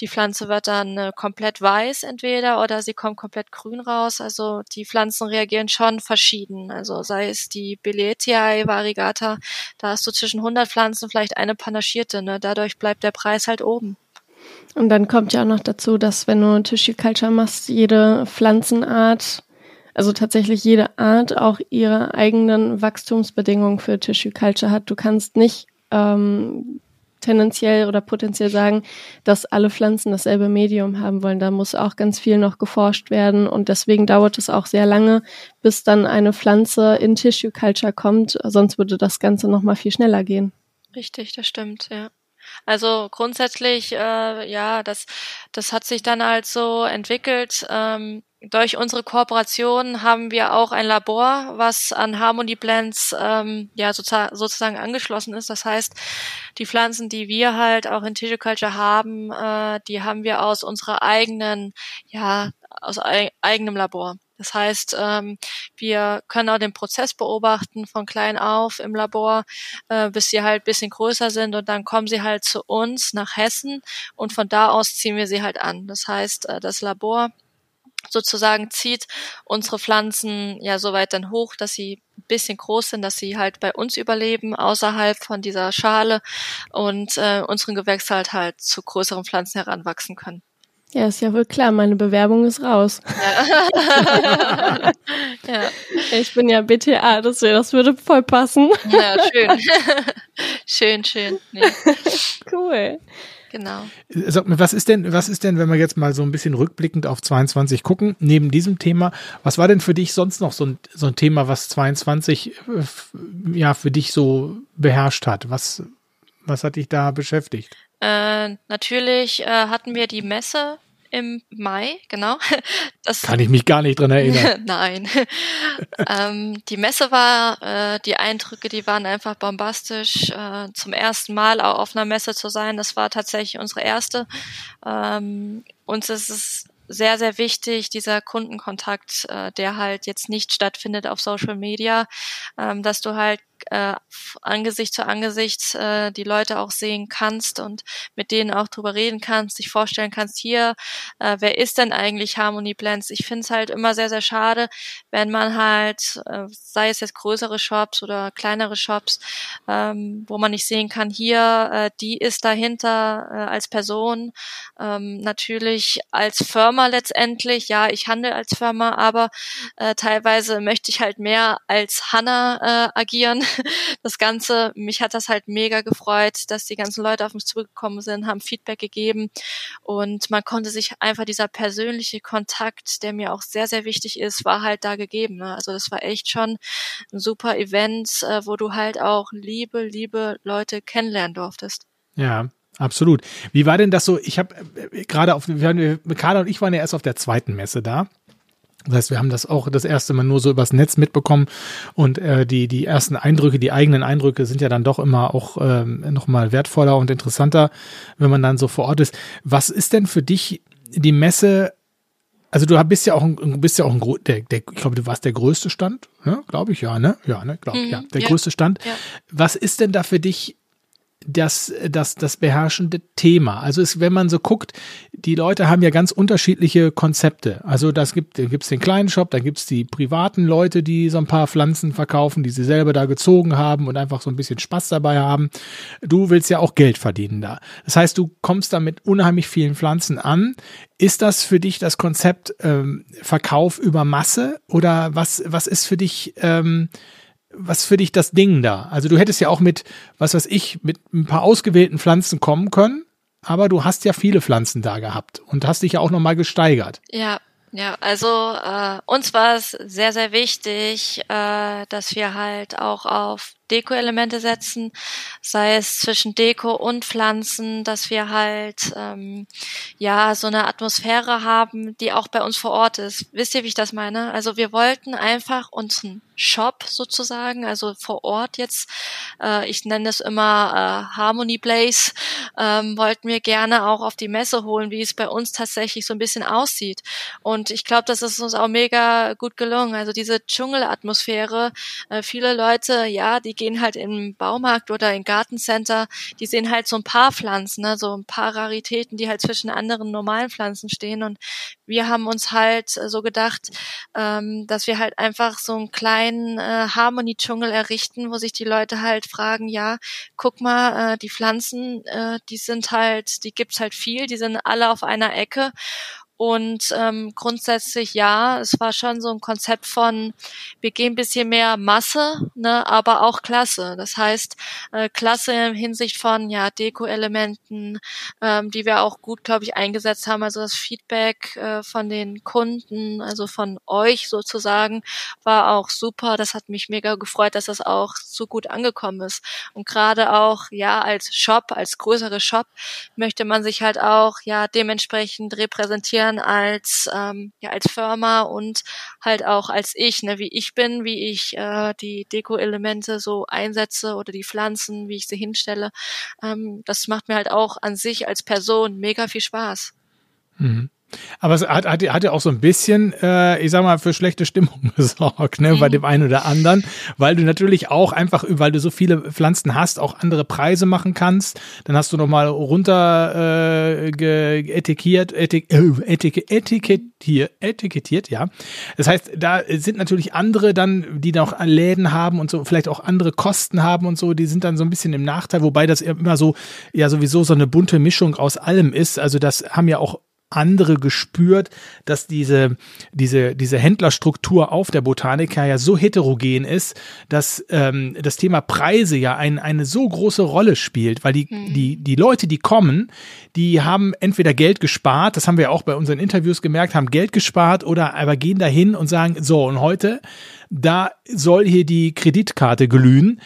die Pflanze wird dann äh, komplett weiß entweder oder sie kommt komplett grün raus. Also die Pflanzen reagieren schon verschieden. Also sei es die Beletiae variegata, da hast du zwischen 100 Pflanzen vielleicht eine panaschierte. Ne? Dadurch bleibt der Preis halt oben. Und dann kommt ja auch noch dazu, dass wenn du Tissue Culture machst, jede Pflanzenart, also tatsächlich jede Art auch ihre eigenen Wachstumsbedingungen für Tissue Culture hat. Du kannst nicht ähm, tendenziell oder potenziell sagen, dass alle Pflanzen dasselbe Medium haben wollen. Da muss auch ganz viel noch geforscht werden und deswegen dauert es auch sehr lange, bis dann eine Pflanze in Tissue Culture kommt. Sonst würde das Ganze noch mal viel schneller gehen. Richtig, das stimmt, ja. Also grundsätzlich, äh, ja, das, das hat sich dann halt so entwickelt. Ähm, durch unsere Kooperation haben wir auch ein Labor, was an Harmony Blends ähm, ja sozusagen angeschlossen ist. Das heißt, die Pflanzen, die wir halt auch in Tissue Culture haben, äh, die haben wir aus unserer eigenen, ja, aus eigenem Labor. Das heißt, ähm, wir können auch den Prozess beobachten von klein auf im Labor, äh, bis sie halt bisschen größer sind und dann kommen sie halt zu uns nach Hessen und von da aus ziehen wir sie halt an. Das heißt, äh, das Labor sozusagen zieht unsere Pflanzen ja so weit dann hoch, dass sie ein bisschen groß sind, dass sie halt bei uns überleben, außerhalb von dieser Schale und äh, unseren Gewächshalt halt zu größeren Pflanzen heranwachsen können. Ja, ist ja wohl klar, meine Bewerbung ist raus. Ja. ja. Ich bin ja BTA, das, das würde voll passen. Ja, schön. schön, schön. Nee. Cool. Genau. Sag mir, was ist denn, was ist denn, wenn wir jetzt mal so ein bisschen rückblickend auf 22 gucken, neben diesem Thema, was war denn für dich sonst noch so ein, so ein Thema, was 22 äh, ja für dich so beherrscht hat? Was, was hat dich da beschäftigt? Äh, natürlich äh, hatten wir die Messe im Mai, genau. Das Kann ich mich gar nicht dran erinnern. Nein. ähm, die Messe war, äh, die Eindrücke, die waren einfach bombastisch. Äh, zum ersten Mal auch auf einer Messe zu sein, das war tatsächlich unsere erste. Ähm, uns ist es sehr, sehr wichtig, dieser Kundenkontakt, äh, der halt jetzt nicht stattfindet auf Social Media, ähm, dass du halt äh, Angesicht zu Angesicht äh, die Leute auch sehen kannst und mit denen auch drüber reden kannst, dich vorstellen kannst, hier, äh, wer ist denn eigentlich Harmony Blends? Ich finde es halt immer sehr, sehr schade, wenn man halt, äh, sei es jetzt größere Shops oder kleinere Shops, ähm, wo man nicht sehen kann, hier, äh, die ist dahinter äh, als Person, ähm, natürlich als Firma letztendlich, ja, ich handle als Firma, aber äh, teilweise möchte ich halt mehr als Hanna äh, agieren das Ganze, mich hat das halt mega gefreut, dass die ganzen Leute auf mich zurückgekommen sind, haben Feedback gegeben und man konnte sich einfach dieser persönliche Kontakt, der mir auch sehr, sehr wichtig ist, war halt da gegeben. Ne? Also das war echt schon ein super Event, äh, wo du halt auch liebe, liebe Leute kennenlernen durftest. Ja, Absolut. Wie war denn das so? Ich habe äh, gerade auf, wir Carla und ich waren ja erst auf der zweiten Messe da. Das heißt, wir haben das auch das erste Mal nur so übers Netz mitbekommen und äh, die, die ersten Eindrücke, die eigenen Eindrücke sind ja dann doch immer auch ähm, nochmal wertvoller und interessanter, wenn man dann so vor Ort ist. Was ist denn für dich die Messe? Also du bist ja auch ein, bist ja auch ein der, der, ich glaube, du warst der größte Stand, ja, glaube ich, ja, ne? Ja, ne, glaube mhm, ja, der ja. größte Stand. Ja. Was ist denn da für dich das, das, das beherrschende Thema. Also es, wenn man so guckt, die Leute haben ja ganz unterschiedliche Konzepte. Also das gibt, da gibt's den kleinen Shop, dann gibt's die privaten Leute, die so ein paar Pflanzen verkaufen, die sie selber da gezogen haben und einfach so ein bisschen Spaß dabei haben. Du willst ja auch Geld verdienen da. Das heißt, du kommst da mit unheimlich vielen Pflanzen an. Ist das für dich das Konzept ähm, Verkauf über Masse oder was, was ist für dich ähm, was für dich das Ding da? Also du hättest ja auch mit, was weiß ich, mit ein paar ausgewählten Pflanzen kommen können, aber du hast ja viele Pflanzen da gehabt und hast dich ja auch nochmal gesteigert. Ja, ja, also äh, uns war es sehr, sehr wichtig, äh, dass wir halt auch auf Deko-Elemente setzen, sei es zwischen Deko und Pflanzen, dass wir halt ähm, ja so eine Atmosphäre haben, die auch bei uns vor Ort ist. Wisst ihr, wie ich das meine? Also wir wollten einfach uns ein Shop sozusagen, also vor Ort jetzt. Äh, ich nenne es immer äh, Harmony Blaze. Ähm, wollten wir gerne auch auf die Messe holen, wie es bei uns tatsächlich so ein bisschen aussieht. Und ich glaube, das ist uns auch mega gut gelungen. Also diese Dschungelatmosphäre. Äh, viele Leute, ja, die gehen halt im Baumarkt oder im Gartencenter, die sehen halt so ein paar Pflanzen, ne, so ein paar Raritäten, die halt zwischen anderen normalen Pflanzen stehen. Und wir haben uns halt äh, so gedacht, ähm, dass wir halt einfach so einen kleinen äh, Harmony-Dschungel errichten, wo sich die Leute halt fragen, ja, guck mal, äh, die Pflanzen, äh, die sind halt, die gibt's halt viel, die sind alle auf einer Ecke und ähm, grundsätzlich ja, es war schon so ein Konzept von, wir gehen ein bisschen mehr Masse, ne, aber auch Klasse. Das heißt, äh, Klasse in Hinsicht von ja Deko-Elementen, ähm, die wir auch gut, glaube ich, eingesetzt haben. Also das Feedback äh, von den Kunden, also von euch sozusagen, war auch super. Das hat mich mega gefreut, dass das auch so gut angekommen ist. Und gerade auch ja als Shop, als größere Shop, möchte man sich halt auch ja dementsprechend repräsentieren kennenlernen als ähm, ja als Firma und halt auch als ich, ne, wie ich bin, wie ich äh, die Deko-Elemente so einsetze oder die Pflanzen, wie ich sie hinstelle. Ähm, das macht mir halt auch an sich als Person mega viel Spaß. Mhm. Aber es hat, hat, hat ja auch so ein bisschen, äh, ich sag mal, für schlechte Stimmung gesorgt, ne, mhm. bei dem einen oder anderen, weil du natürlich auch einfach, weil du so viele Pflanzen hast, auch andere Preise machen kannst. Dann hast du nochmal runter äh, etikettiert, etik, äh, etik, etikettiert, etikettiert, ja. Das heißt, da sind natürlich andere dann, die noch Läden haben und so, vielleicht auch andere Kosten haben und so, die sind dann so ein bisschen im Nachteil, wobei das immer so, ja sowieso so eine bunte Mischung aus allem ist. Also das haben ja auch andere gespürt, dass diese, diese, diese Händlerstruktur auf der Botanica ja so heterogen ist, dass ähm, das Thema Preise ja ein, eine so große Rolle spielt, weil die, mhm. die, die Leute, die kommen, die haben entweder Geld gespart, das haben wir auch bei unseren Interviews gemerkt, haben Geld gespart oder aber gehen dahin und sagen, so, und heute, da soll hier die Kreditkarte glühen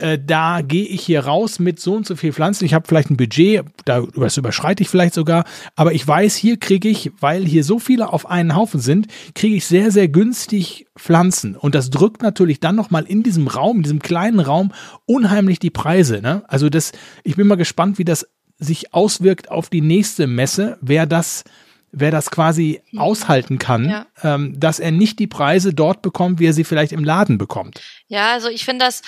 äh, da gehe ich hier raus mit so und so viel Pflanzen. Ich habe vielleicht ein Budget, da das überschreite ich vielleicht sogar, aber ich weiß, hier kriege ich, weil hier so viele auf einen Haufen sind, kriege ich sehr, sehr günstig Pflanzen. Und das drückt natürlich dann nochmal in diesem Raum, in diesem kleinen Raum, unheimlich die Preise. Ne? Also das, ich bin mal gespannt, wie das sich auswirkt auf die nächste Messe, wer das wer das quasi aushalten kann, ja. ähm, dass er nicht die Preise dort bekommt, wie er sie vielleicht im Laden bekommt. Ja, also ich finde das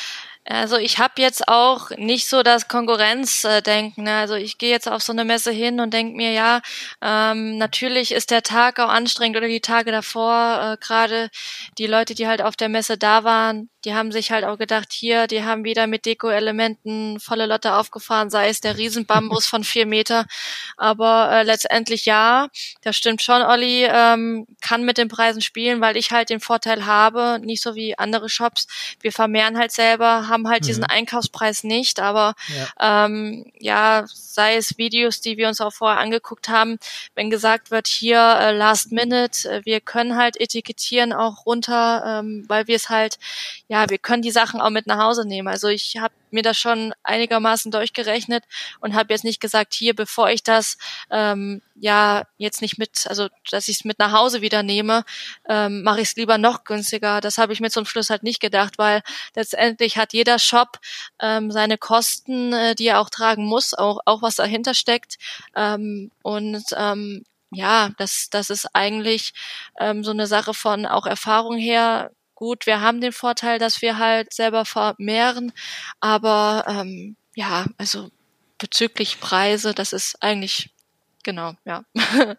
also ich habe jetzt auch nicht so das Konkurrenzdenken. Ne? Also ich gehe jetzt auf so eine Messe hin und denke mir, ja, ähm, natürlich ist der Tag auch anstrengend oder die Tage davor, äh, gerade die Leute, die halt auf der Messe da waren, die haben sich halt auch gedacht, hier, die haben wieder mit Deko-Elementen volle Lotte aufgefahren, sei es der Riesenbambus von vier Meter. Aber äh, letztendlich ja, das stimmt schon, Olli, ähm, kann mit den Preisen spielen, weil ich halt den Vorteil habe, nicht so wie andere Shops, wir vermehren halt selber, haben halt mhm. diesen Einkaufspreis nicht, aber ja. Ähm, ja, sei es Videos, die wir uns auch vorher angeguckt haben, wenn gesagt wird, hier äh, Last Minute, äh, wir können halt etikettieren auch runter, ähm, weil wir es halt ja, wir können die Sachen auch mit nach Hause nehmen. Also ich habe mir das schon einigermaßen durchgerechnet und habe jetzt nicht gesagt, hier, bevor ich das ähm, ja jetzt nicht mit, also dass ich es mit nach Hause wieder nehme, ähm, mache ich es lieber noch günstiger. Das habe ich mir zum Schluss halt nicht gedacht, weil letztendlich hat jeder Shop ähm, seine Kosten, äh, die er auch tragen muss, auch, auch was dahinter steckt. Ähm, und ähm, ja, das, das ist eigentlich ähm, so eine Sache von auch Erfahrung her gut, wir haben den Vorteil, dass wir halt selber vermehren, aber ähm, ja, also bezüglich Preise, das ist eigentlich genau, ja.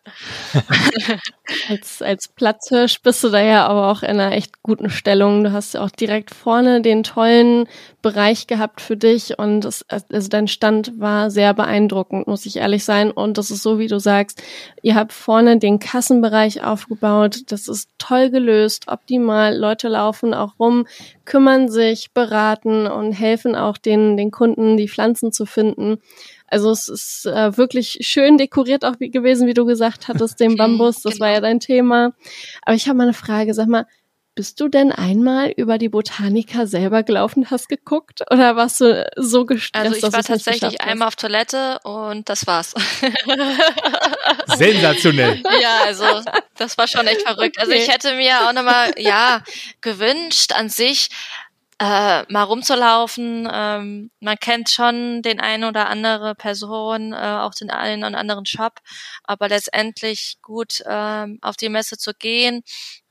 als, als Platzhirsch bist du da ja aber auch in einer echt guten Stellung. Du hast ja auch direkt vorne den tollen Bereich gehabt für dich und es, also dein Stand war sehr beeindruckend, muss ich ehrlich sein. Und das ist so, wie du sagst, ihr habt vorne den Kassenbereich aufgebaut. Das ist toll gelöst, optimal. Leute laufen auch rum, kümmern sich, beraten und helfen auch den, den Kunden, die Pflanzen zu finden. Also es ist äh, wirklich schön dekoriert auch wie, gewesen, wie du gesagt hattest, dem Bambus. Das genau. war ja dein Thema. Aber ich habe mal eine Frage. Sag mal, Bist du denn einmal über die Botanika selber gelaufen, hast geguckt oder warst du so gestresst? Also ich war tatsächlich einmal auf Toilette und das war's. Sensationell. Ja, also das war schon echt verrückt. Also ich hätte mir auch nochmal, ja, gewünscht an sich, äh, mal rumzulaufen. Ähm, man kennt schon den einen oder andere Person, äh, auch den einen oder anderen Shop, aber letztendlich gut ähm, auf die Messe zu gehen,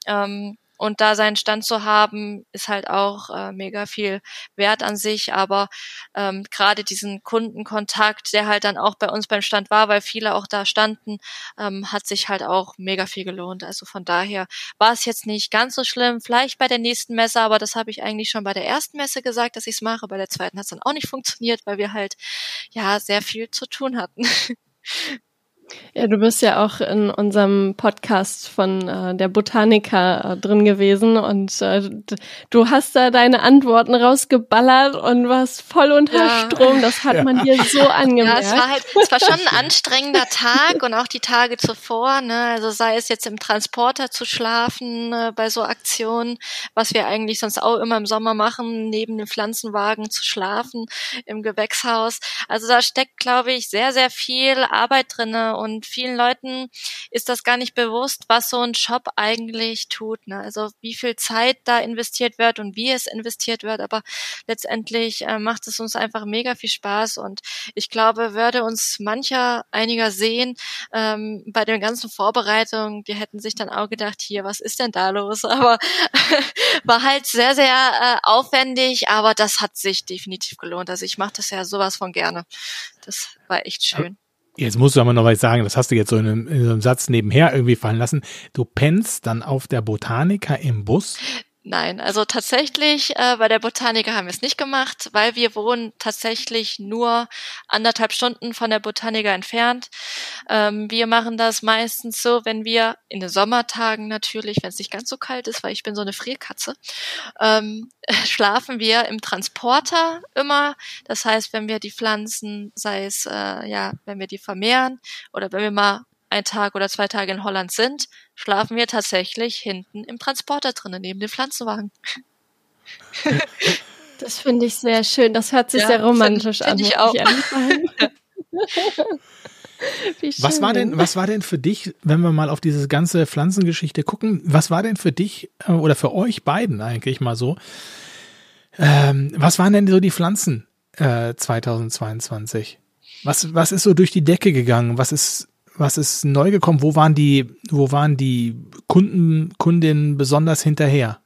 ähm, und da seinen Stand zu haben, ist halt auch äh, mega viel wert an sich. Aber ähm, gerade diesen Kundenkontakt, der halt dann auch bei uns beim Stand war, weil viele auch da standen, ähm, hat sich halt auch mega viel gelohnt. Also von daher war es jetzt nicht ganz so schlimm. Vielleicht bei der nächsten Messe, aber das habe ich eigentlich schon bei der ersten Messe gesagt, dass ich es mache. Bei der zweiten hat es dann auch nicht funktioniert, weil wir halt ja sehr viel zu tun hatten. Ja, du bist ja auch in unserem Podcast von äh, der Botaniker äh, drin gewesen und äh, du hast da deine Antworten rausgeballert und warst voll unter ja. Strom. Das hat ja. man dir so angemerkt. Ja, es war halt, es war schon ein anstrengender Tag und auch die Tage zuvor. Ne? Also sei es jetzt im Transporter zu schlafen äh, bei so Aktionen, was wir eigentlich sonst auch immer im Sommer machen, neben dem Pflanzenwagen zu schlafen im Gewächshaus. Also da steckt, glaube ich, sehr, sehr viel Arbeit drinne und vielen Leuten ist das gar nicht bewusst, was so ein Shop eigentlich tut. Ne? Also wie viel Zeit da investiert wird und wie es investiert wird. Aber letztendlich äh, macht es uns einfach mega viel Spaß und ich glaube, würde uns mancher einiger sehen ähm, bei den ganzen Vorbereitungen, die hätten sich dann auch gedacht, hier, was ist denn da los? Aber war halt sehr, sehr äh, aufwendig, aber das hat sich definitiv gelohnt. Also ich mache das ja sowas von gerne. Das war echt schön. Jetzt musst du aber noch was sagen, das hast du jetzt so in einem, in einem Satz nebenher irgendwie fallen lassen. Du pennst dann auf der Botanica im Bus? Nein, also tatsächlich äh, bei der Botaniker haben wir es nicht gemacht, weil wir wohnen tatsächlich nur anderthalb Stunden von der Botaniker entfernt. Ähm, wir machen das meistens so, wenn wir in den Sommertagen natürlich, wenn es nicht ganz so kalt ist, weil ich bin so eine Frierkatze, ähm, schlafen wir im Transporter immer. Das heißt, wenn wir die Pflanzen, sei es äh, ja, wenn wir die vermehren oder wenn wir mal ein Tag oder zwei Tage in Holland sind, schlafen wir tatsächlich hinten im Transporter drinnen, neben dem Pflanzenwagen. Das finde ich sehr schön. Das hört sich ja, sehr romantisch find, find an. Ich auch. was war denn, was war denn für dich, wenn wir mal auf diese ganze Pflanzengeschichte gucken, was war denn für dich äh, oder für euch beiden eigentlich mal so? Ähm, was waren denn so die Pflanzen äh, 2022? Was, was ist so durch die Decke gegangen? Was ist was ist neu gekommen? Wo waren die, wo waren die Kunden, Kundinnen besonders hinterher?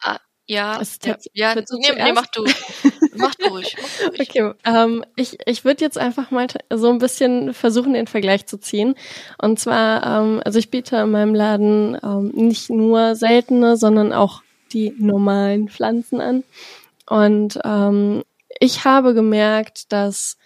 Ah, ja, ja, ja nee, nee, mach du. mach du ruhig. Mach ruhig. Okay, ähm, ich, ich würde jetzt einfach mal so ein bisschen versuchen, den Vergleich zu ziehen. Und zwar, ähm, also ich biete in meinem Laden ähm, nicht nur seltene, sondern auch die normalen Pflanzen an. Und ähm, ich habe gemerkt, dass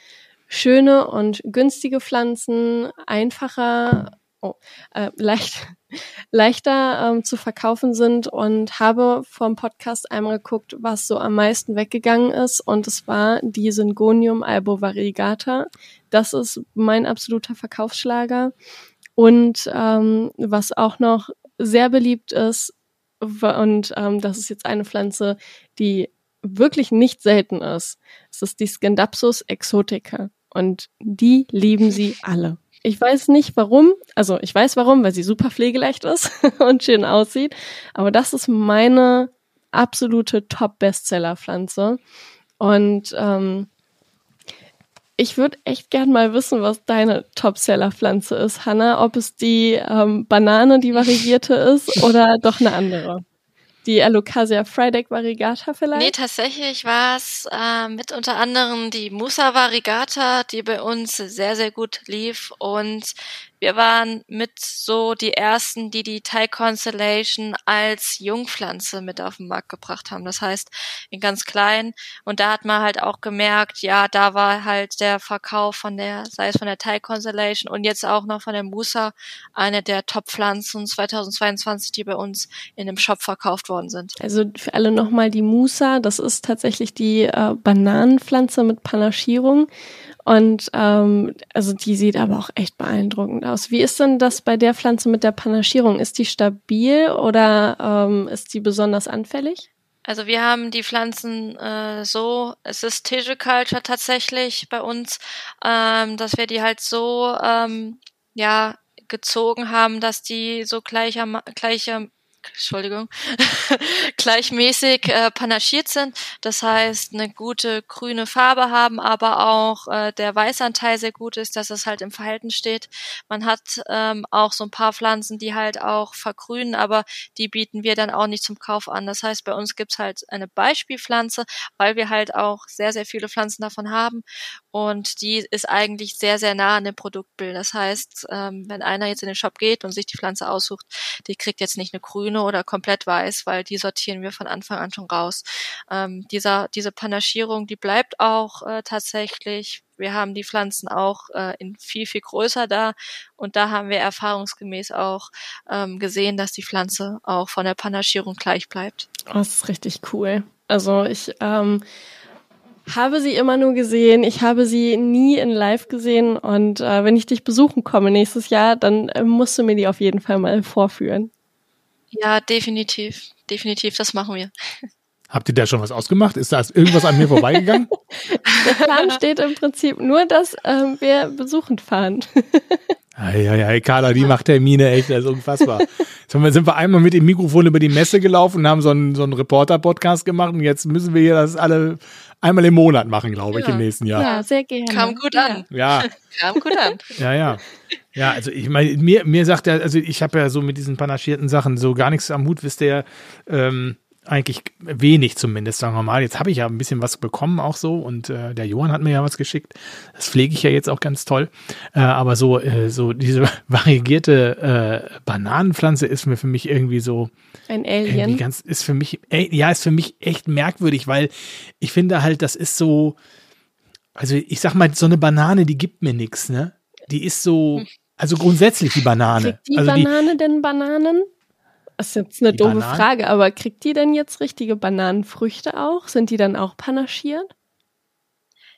schöne und günstige Pflanzen einfacher, oh, äh, leicht, leichter ähm, zu verkaufen sind und habe vom Podcast einmal geguckt, was so am meisten weggegangen ist und es war die Syngonium albovariegata. Das ist mein absoluter Verkaufsschlager und ähm, was auch noch sehr beliebt ist und ähm, das ist jetzt eine Pflanze, die wirklich nicht selten ist. Es ist die Scindapsus exotica. Und die lieben sie alle. Ich weiß nicht warum, also ich weiß warum, weil sie super pflegeleicht ist und schön aussieht, aber das ist meine absolute Top-Bestseller-Pflanze. Und ähm, ich würde echt gern mal wissen, was deine Top-Seller-Pflanze ist, Hanna. Ob es die ähm, Banane, die variierte ist, oder doch eine andere. Die Alocasia Friday Variegata vielleicht? Nee, tatsächlich war es äh, mit unter anderem die Musa Variegata, die bei uns sehr, sehr gut lief und wir waren mit so die ersten, die die Thai Constellation als Jungpflanze mit auf den Markt gebracht haben. Das heißt, in ganz klein. Und da hat man halt auch gemerkt, ja, da war halt der Verkauf von der, sei es von der Thai Constellation und jetzt auch noch von der Musa, eine der Top-Pflanzen 2022, die bei uns in dem Shop verkauft worden sind. Also für alle nochmal die Musa, das ist tatsächlich die äh, Bananenpflanze mit Panaschierung. Und ähm, also die sieht aber auch echt beeindruckend aus. Wie ist denn das bei der Pflanze mit der Panaschierung? Ist die stabil oder ähm, ist die besonders anfällig? Also wir haben die Pflanzen äh, so, es ist Tissue Culture tatsächlich bei uns, ähm, dass wir die halt so ähm, ja gezogen haben, dass die so gleicher, gleicher Entschuldigung, gleichmäßig äh, panaschiert sind. Das heißt, eine gute grüne Farbe haben, aber auch äh, der Weißanteil sehr gut ist, dass es halt im Verhältnis steht. Man hat ähm, auch so ein paar Pflanzen, die halt auch vergrünen, aber die bieten wir dann auch nicht zum Kauf an. Das heißt, bei uns gibt's halt eine Beispielpflanze, weil wir halt auch sehr, sehr viele Pflanzen davon haben und die ist eigentlich sehr, sehr nah an dem Produktbild. Das heißt, ähm, wenn einer jetzt in den Shop geht und sich die Pflanze aussucht, die kriegt jetzt nicht eine grüne oder komplett weiß, weil die sortieren wir von Anfang an schon raus. Ähm, dieser, diese Panaschierung, die bleibt auch äh, tatsächlich. Wir haben die Pflanzen auch äh, in viel, viel größer da und da haben wir erfahrungsgemäß auch ähm, gesehen, dass die Pflanze auch von der Panaschierung gleich bleibt. Oh, das ist richtig cool. Also ich ähm, habe sie immer nur gesehen. Ich habe sie nie in Live gesehen. Und äh, wenn ich dich besuchen komme nächstes Jahr, dann äh, musst du mir die auf jeden Fall mal vorführen. Ja, definitiv. Definitiv, das machen wir. Habt ihr da schon was ausgemacht? Ist da irgendwas an mir vorbeigegangen? Der Plan steht im Prinzip nur, dass ähm, wir besuchend fahren. Ja, ja, Carla, die macht Termine echt, das ist unfassbar. Jetzt sind wir einmal mit dem Mikrofon über die Messe gelaufen und haben so einen, so einen Reporter-Podcast gemacht und jetzt müssen wir hier das alle einmal im Monat machen, glaube ich, ja. im nächsten Jahr. Ja, sehr gerne. Kam gut an. Ja. Kam gut an. Ja, ja. Ja, also ich meine, mir, mir sagt er, also ich habe ja so mit diesen panaschierten Sachen so gar nichts am Hut, wisst ihr, ähm, eigentlich wenig zumindest, sagen wir mal. Jetzt habe ich ja ein bisschen was bekommen auch so und äh, der Johann hat mir ja was geschickt. Das pflege ich ja jetzt auch ganz toll. Äh, aber so, äh, so diese variegierte äh, Bananenpflanze ist mir für mich irgendwie so ein Alien. Ganz, ist für mich, ja, ist für mich echt merkwürdig, weil ich finde halt, das ist so, also ich sag mal, so eine Banane, die gibt mir nichts, ne? Die ist so, also grundsätzlich die Banane. Kriegt die also Banane die, denn Bananen? Das ist jetzt eine doofe Bananen? Frage, aber kriegt die denn jetzt richtige Bananenfrüchte auch? Sind die dann auch panaschiert?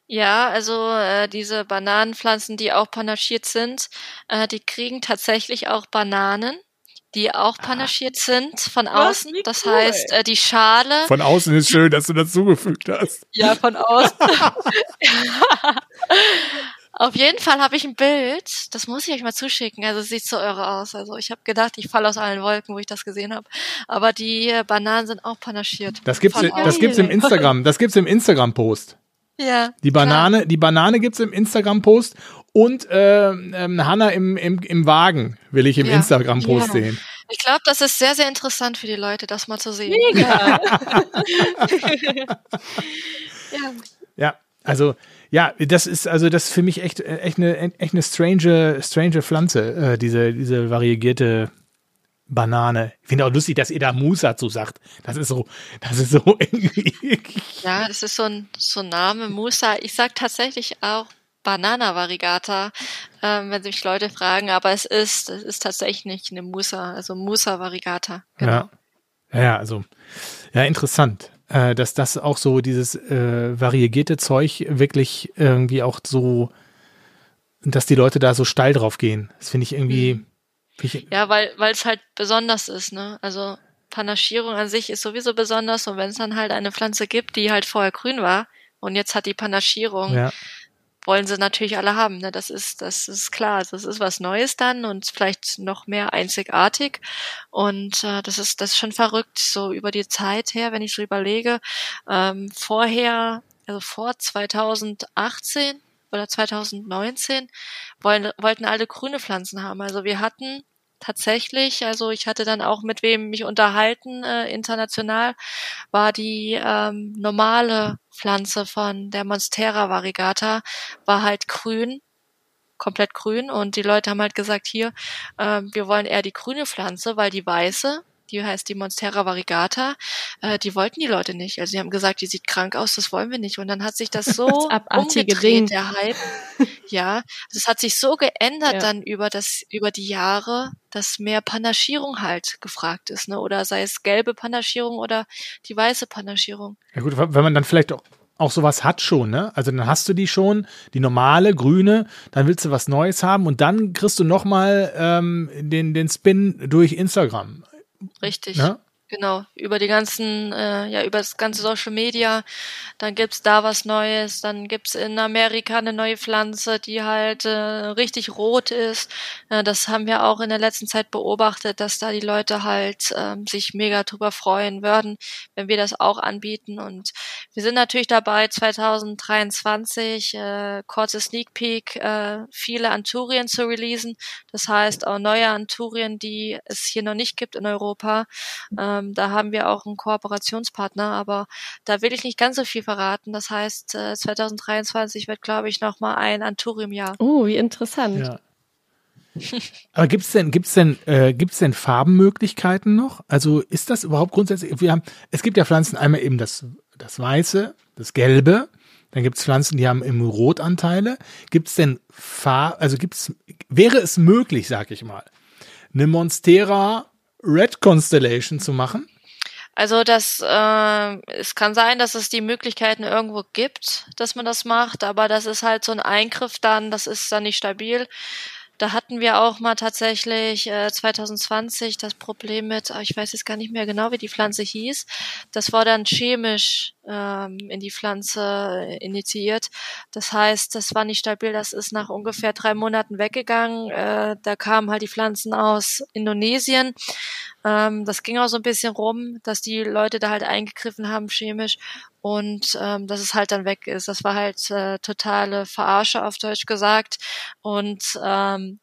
Ja, also äh, diese Bananenpflanzen, die auch panaschiert sind, äh, die kriegen tatsächlich auch Bananen, die auch panaschiert ah. sind von außen. Was, das cool. heißt, äh, die Schale. Von außen ist schön, dass du dazugefügt hast. Ja, von außen. Auf jeden Fall habe ich ein Bild, das muss ich euch mal zuschicken, also es sieht so irre aus. Also ich habe gedacht, ich falle aus allen Wolken, wo ich das gesehen habe. Aber die äh, Bananen sind auch panaschiert. Das gibt's, das gibt's im Instagram, das gibt's im Instagram-Post. Ja. Die Banane, klar. die Banane gibt's im Instagram-Post und äh, ähm, Hanna im, im, im Wagen will ich im ja. Instagram-Post ja. sehen. Ich glaube, das ist sehr, sehr interessant für die Leute, das mal zu sehen. Mega. ja. Also ja, das ist also das ist für mich echt echt eine echt eine strange strange Pflanze, äh, diese diese variegierte Banane. Ich finde auch lustig, dass ihr da Musa zu sagt. Das ist so, das ist so irgendwie. Ja, das ist so ein, so ein Name, Musa. Ich sag tatsächlich auch Banana Variegata, ähm, wenn sich Leute fragen, aber es ist, es ist tatsächlich nicht eine Musa, also Musa Variegata. Genau. Ja. Ja, also, ja, interessant äh, dass das auch so dieses äh, variegierte Zeug wirklich irgendwie auch so, dass die Leute da so steil drauf gehen. Das finde ich irgendwie. Mhm. Find ich, ja, weil weil es halt besonders ist, ne? Also Panaschierung an sich ist sowieso besonders und wenn es dann halt eine Pflanze gibt, die halt vorher grün war und jetzt hat die Panaschierung, ja wollen sie natürlich alle haben. Ne? Das ist, das ist klar. Das ist was Neues dann und vielleicht noch mehr einzigartig. Und äh, das ist, das ist schon verrückt, so über die Zeit her, wenn ich so überlege. Ähm, vorher, also vor 2018 oder 2019 wollen, wollten alle grüne Pflanzen haben. Also wir hatten tatsächlich, also ich hatte dann auch mit wem mich unterhalten, äh, international, war die ähm, normale Pflanze von der Monstera variegata, war halt grün, komplett grün. Und die Leute haben halt gesagt, hier, äh, wir wollen eher die grüne Pflanze, weil die weiße, die heißt die Monstera variegata, äh, die wollten die Leute nicht. Also sie haben gesagt, die sieht krank aus, das wollen wir nicht. Und dann hat sich das so das umgedreht, Ding. der Hype. ja, das hat sich so geändert ja. dann über das, über die Jahre, dass mehr Panaschierung halt gefragt ist, ne? Oder sei es gelbe Panaschierung oder die weiße Panaschierung. Ja gut, wenn man dann vielleicht auch auch sowas hat schon, ne? Also dann hast du die schon, die normale, grüne, dann willst du was Neues haben und dann kriegst du nochmal ähm, den, den Spin durch Instagram. Richtig. Ne? Genau, über die ganzen, äh, ja, über das ganze Social Media. Dann gibt's da was Neues. Dann gibt's in Amerika eine neue Pflanze, die halt äh, richtig rot ist. Äh, das haben wir auch in der letzten Zeit beobachtet, dass da die Leute halt äh, sich mega drüber freuen würden, wenn wir das auch anbieten. Und wir sind natürlich dabei, 2023 äh, kurze Sneak Peek, äh, viele Anturien zu releasen. Das heißt auch neue Anturien, die es hier noch nicht gibt in Europa. Äh, ähm, da haben wir auch einen Kooperationspartner, aber da will ich nicht ganz so viel verraten. Das heißt, äh, 2023 wird, glaube ich, nochmal ein Anturium-Jahr. Oh, wie interessant. Ja. Aber gibt's denn, gibt's denn, äh, gibt's denn Farbenmöglichkeiten noch? Also ist das überhaupt grundsätzlich? Wir haben, es gibt ja Pflanzen einmal eben das, das Weiße, das Gelbe. Dann gibt's Pflanzen, die haben im Rotanteile. Gibt's denn Farb, also gibt's, wäre es möglich, sag ich mal, eine Monstera Red Constellation zu machen? Also das, äh, es kann sein, dass es die Möglichkeiten irgendwo gibt, dass man das macht, aber das ist halt so ein Eingriff dann, das ist dann nicht stabil. Da hatten wir auch mal tatsächlich äh, 2020 das Problem mit, ah, ich weiß jetzt gar nicht mehr genau, wie die Pflanze hieß. Das war dann chemisch ähm, in die Pflanze äh, initiiert. Das heißt, das war nicht stabil. Das ist nach ungefähr drei Monaten weggegangen. Äh, da kamen halt die Pflanzen aus Indonesien. Ähm, das ging auch so ein bisschen rum, dass die Leute da halt eingegriffen haben chemisch und ähm, dass es halt dann weg ist. Das war halt äh, totale Verarsche auf Deutsch gesagt. Und ähm,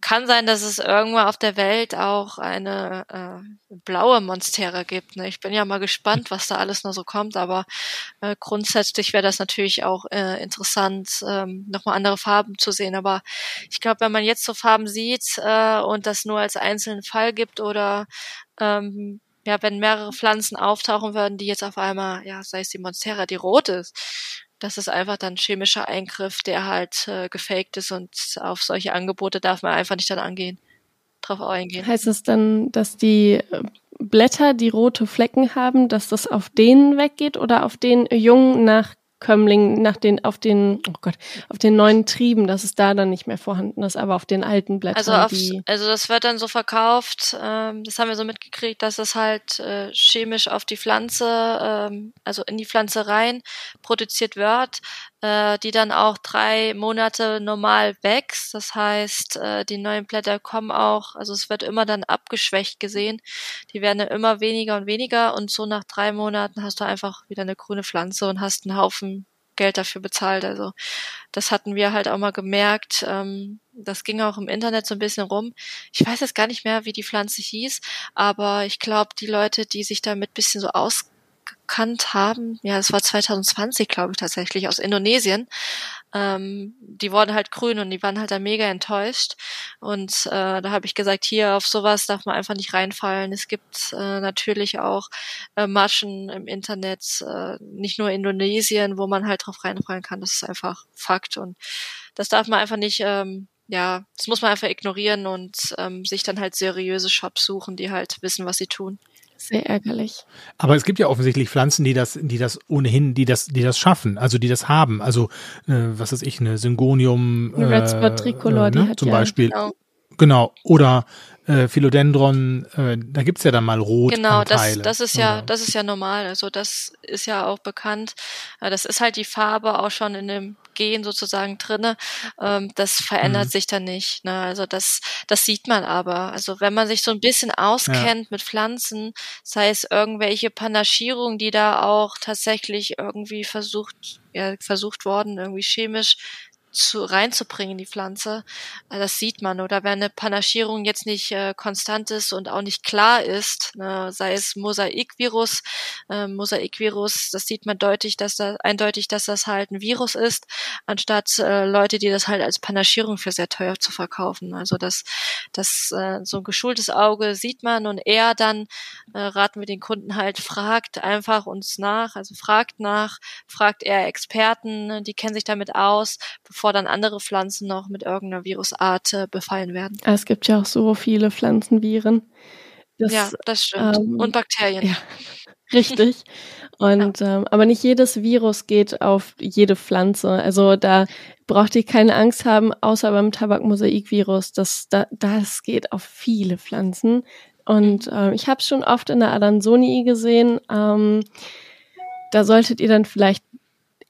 kann sein, dass es irgendwo auf der Welt auch eine äh, blaue Monstera gibt. Ne? Ich bin ja mal gespannt, was da alles noch so kommt, aber äh, grundsätzlich wäre das natürlich auch äh, interessant, ähm, nochmal andere Farben zu sehen. Aber ich glaube, wenn man jetzt so Farben sieht äh, und das nur als einzelnen Fall gibt oder ähm, ja, wenn mehrere Pflanzen auftauchen würden, die jetzt auf einmal, ja, sei es die Monstera, die rot ist, das ist einfach dann chemischer Eingriff, der halt äh, gefaked ist und auf solche Angebote darf man einfach nicht dann angehen, drauf eingehen. Heißt es dann, dass die äh, Blätter, die rote Flecken haben, dass das auf denen weggeht oder auf den Jungen nach Kömmling nach den, auf den, oh Gott, auf den neuen Trieben, dass es da dann nicht mehr vorhanden ist, aber auf den alten Blättern. Also, auf, also das wird dann so verkauft, ähm, das haben wir so mitgekriegt, dass es halt äh, chemisch auf die Pflanze, ähm, also in die Pflanze rein produziert wird, äh, die dann auch drei Monate normal wächst. Das heißt, äh, die neuen Blätter kommen auch, also es wird immer dann abgeschwächt gesehen. Die werden immer weniger und weniger und so nach drei Monaten hast du einfach wieder eine grüne Pflanze und hast einen Haufen Geld dafür bezahlt. Also das hatten wir halt auch mal gemerkt. Ähm, das ging auch im Internet so ein bisschen rum. Ich weiß jetzt gar nicht mehr, wie die Pflanze hieß, aber ich glaube, die Leute, die sich damit bisschen so aus gekannt haben, ja, es war 2020, glaube ich, tatsächlich, aus Indonesien. Ähm, die wurden halt grün und die waren halt da mega enttäuscht. Und äh, da habe ich gesagt, hier auf sowas darf man einfach nicht reinfallen. Es gibt äh, natürlich auch äh, Maschen im Internet, äh, nicht nur Indonesien, wo man halt drauf reinfallen kann. Das ist einfach Fakt. Und das darf man einfach nicht ähm, ja, das muss man einfach ignorieren und ähm, sich dann halt seriöse Shops suchen, die halt wissen, was sie tun. Sehr ärgerlich. Aber es gibt ja offensichtlich Pflanzen, die das, die das ohnehin, die das, die das schaffen, also die das haben. Also äh, was ist ich, eine Syngonium, äh, Red Spot Tricolor, äh, ne? die hat zum ja, Beispiel. Genau. genau. Oder äh, Philodendron, äh, da gibt's ja dann mal rot. Genau, das, das ist ja, das ist ja normal. Also das ist ja auch bekannt. Äh, das ist halt die Farbe auch schon in dem Gen sozusagen drinne. Ähm, das verändert mhm. sich dann nicht. Ne? Also das, das sieht man aber. Also wenn man sich so ein bisschen auskennt ja. mit Pflanzen, sei es irgendwelche Panaschierungen, die da auch tatsächlich irgendwie versucht, ja, versucht worden, irgendwie chemisch zu, reinzubringen in die Pflanze. Äh, das sieht man. Oder wenn eine Panaschierung jetzt nicht äh, konstant ist und auch nicht klar ist, ne, sei es Mosaikvirus, äh, Mosaikvirus, das sieht man deutlich, dass da eindeutig, dass das halt ein Virus ist, anstatt äh, Leute, die das halt als Panaschierung für sehr teuer zu verkaufen. Also das, das äh, so ein geschultes Auge sieht man und eher dann äh, raten wir den Kunden halt, fragt einfach uns nach, also fragt nach, fragt eher Experten, ne, die kennen sich damit aus, dann andere Pflanzen noch mit irgendeiner Virusart äh, befallen werden. Es gibt ja auch so viele Pflanzenviren. Das, ja, das stimmt. Ähm, Und Bakterien. Ja. Richtig. Und ähm, aber nicht jedes Virus geht auf jede Pflanze. Also da braucht ihr keine Angst haben, außer beim Tabakmosaikvirus. Das, da, das geht auf viele Pflanzen. Und äh, ich habe es schon oft in der Adansonii gesehen. Ähm, da solltet ihr dann vielleicht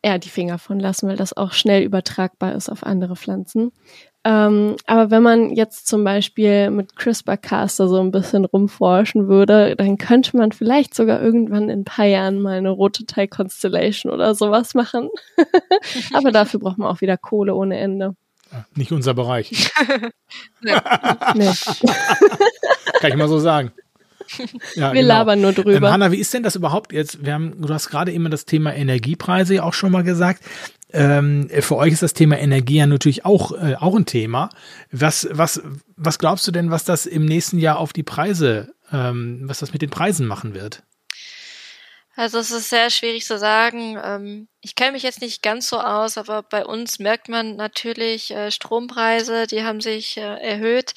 eher die Finger von lassen, weil das auch schnell übertragbar ist auf andere Pflanzen. Ähm, aber wenn man jetzt zum Beispiel mit CRISPR-Cas so ein bisschen rumforschen würde, dann könnte man vielleicht sogar irgendwann in ein paar Jahren mal eine rote Teil Constellation oder sowas machen. aber dafür braucht man auch wieder Kohle ohne Ende. Nicht unser Bereich. nee. nee. Kann ich mal so sagen. Ja, wir genau. labern nur drüber. Ähm, Hanna, wie ist denn das überhaupt jetzt? Wir haben, du hast gerade immer das Thema Energiepreise ja auch schon mal gesagt. Ähm, für euch ist das Thema Energie ja natürlich auch, äh, auch ein Thema. Was, was, was glaubst du denn, was das im nächsten Jahr auf die Preise, ähm, was das mit den Preisen machen wird? Also es ist sehr schwierig zu sagen. Ich kenne mich jetzt nicht ganz so aus, aber bei uns merkt man natürlich äh, Strompreise, die haben sich äh, erhöht.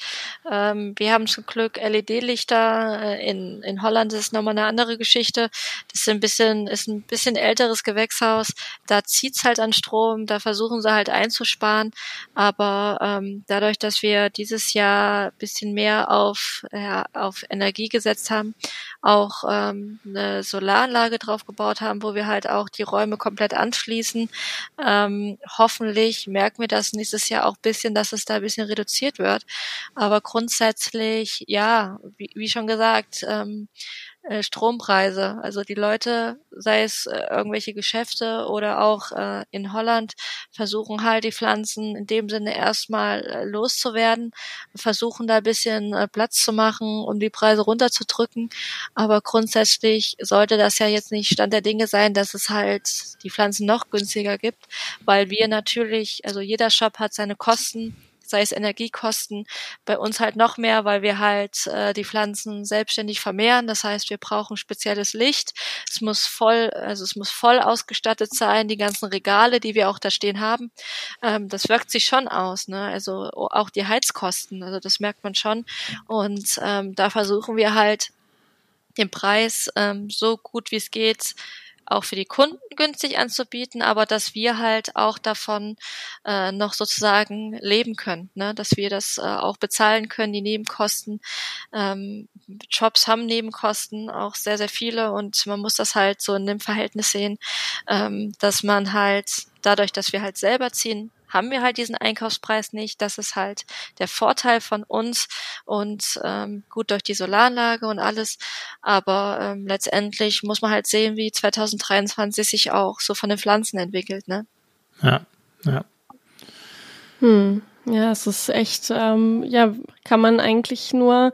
Ähm, wir haben zum Glück LED-Lichter. Äh, in, in Holland ist es nochmal eine andere Geschichte. Das ist ein bisschen, ist ein bisschen älteres Gewächshaus. Da zieht's halt an Strom, da versuchen sie halt einzusparen. Aber ähm, dadurch, dass wir dieses Jahr bisschen mehr auf, ja, auf Energie gesetzt haben, auch ähm, eine Solaranlage draufgebaut haben, wo wir halt auch die Räume komplett anschließen. Ähm, hoffentlich merken wir das nächstes Jahr auch bisschen, dass es da ein bisschen reduziert wird. Aber grundsätzlich, ja, wie, wie schon gesagt, ähm, äh, Strompreise. Also die Leute, sei es äh, irgendwelche Geschäfte oder auch äh, in Holland, versuchen halt die Pflanzen in dem Sinne erstmal loszuwerden, versuchen da ein bisschen Platz zu machen, um die Preise runterzudrücken. Aber grundsätzlich sollte das ja jetzt nicht Stand der Dinge sein, dass es halt die Pflanzen noch günstiger gibt, weil wir natürlich, also jeder Shop hat seine Kosten sei es Energiekosten, bei uns halt noch mehr, weil wir halt äh, die Pflanzen selbstständig vermehren. Das heißt, wir brauchen spezielles Licht. Es muss voll, also es muss voll ausgestattet sein, die ganzen Regale, die wir auch da stehen haben. Ähm, das wirkt sich schon aus, ne? Also auch die Heizkosten, also das merkt man schon. Und ähm, da versuchen wir halt den Preis ähm, so gut wie es geht auch für die Kunden günstig anzubieten, aber dass wir halt auch davon äh, noch sozusagen leben können, ne? dass wir das äh, auch bezahlen können, die Nebenkosten. Ähm, Jobs haben Nebenkosten, auch sehr, sehr viele und man muss das halt so in dem Verhältnis sehen, ähm, dass man halt dadurch, dass wir halt selber ziehen, haben wir halt diesen Einkaufspreis nicht. Das ist halt der Vorteil von uns und ähm, gut durch die Solaranlage und alles. Aber ähm, letztendlich muss man halt sehen, wie 2023 sich auch so von den Pflanzen entwickelt. Ne? Ja, ja. Hm. Ja, es ist echt, ähm, ja, kann man eigentlich nur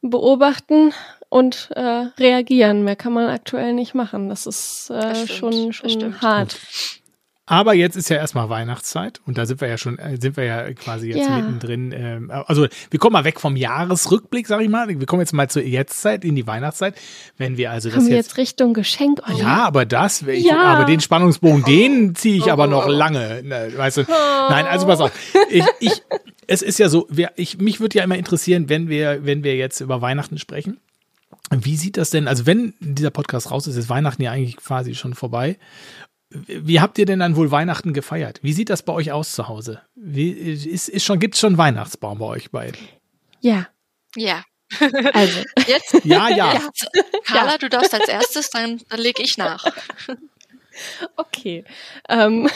beobachten und äh, reagieren. Mehr kann man aktuell nicht machen. Das ist äh, das schon, schon hart. Aber jetzt ist ja erstmal Weihnachtszeit und da sind wir ja schon, äh, sind wir ja quasi jetzt ja. mittendrin. Ähm, also wir kommen mal weg vom Jahresrückblick, sag ich mal. Wir kommen jetzt mal zur Jetztzeit, in die Weihnachtszeit. Wenn wir also das Kommen wir jetzt, Richtung Geschenk. Oh, ja, aber das, ich, ja. aber den Spannungsbogen, den ziehe ich aber noch lange. Ne, weißt du? Nein, also pass auf. Ich, ich, es ist ja so, wir, ich, mich würde ja immer interessieren, wenn wir, wenn wir jetzt über Weihnachten sprechen. Wie sieht das denn, also wenn dieser Podcast raus ist, ist Weihnachten ja eigentlich quasi schon vorbei. Wie habt ihr denn dann wohl Weihnachten gefeiert? Wie sieht das bei euch aus zu Hause? Wie, ist, ist schon, gibt's schon Weihnachtsbaum bei euch beiden? Ja. Ja. Also. Jetzt? Ja, ja. ja. Carla, ja. du darfst als erstes, dann, dann leg ich nach. Okay. Ähm,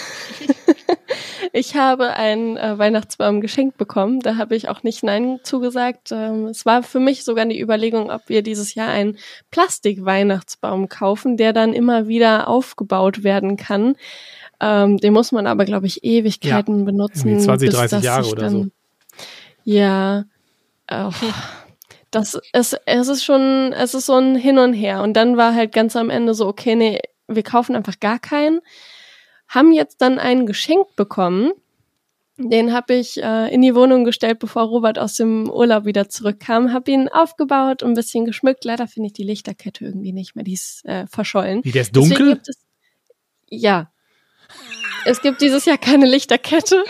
ich habe einen äh, Weihnachtsbaum geschenkt bekommen. Da habe ich auch nicht Nein zugesagt. Ähm, es war für mich sogar die Überlegung, ob wir dieses Jahr einen Plastik-Weihnachtsbaum kaufen, der dann immer wieder aufgebaut werden kann. Ähm, den muss man aber, glaube ich, Ewigkeiten ja, benutzen. 20, 30 Jahre oder dann, so. Ja. Oh, das ist, es ist schon, es ist so ein Hin und Her. Und dann war halt ganz am Ende so, okay, nee, wir kaufen einfach gar keinen. Haben jetzt dann einen geschenkt bekommen. Den habe ich äh, in die Wohnung gestellt, bevor Robert aus dem Urlaub wieder zurückkam. Habe ihn aufgebaut, ein bisschen geschmückt. Leider finde ich die Lichterkette irgendwie nicht mehr. Die ist äh, verschollen. Wie, der ist dunkel? Es, ja. Es gibt dieses Jahr keine Lichterkette.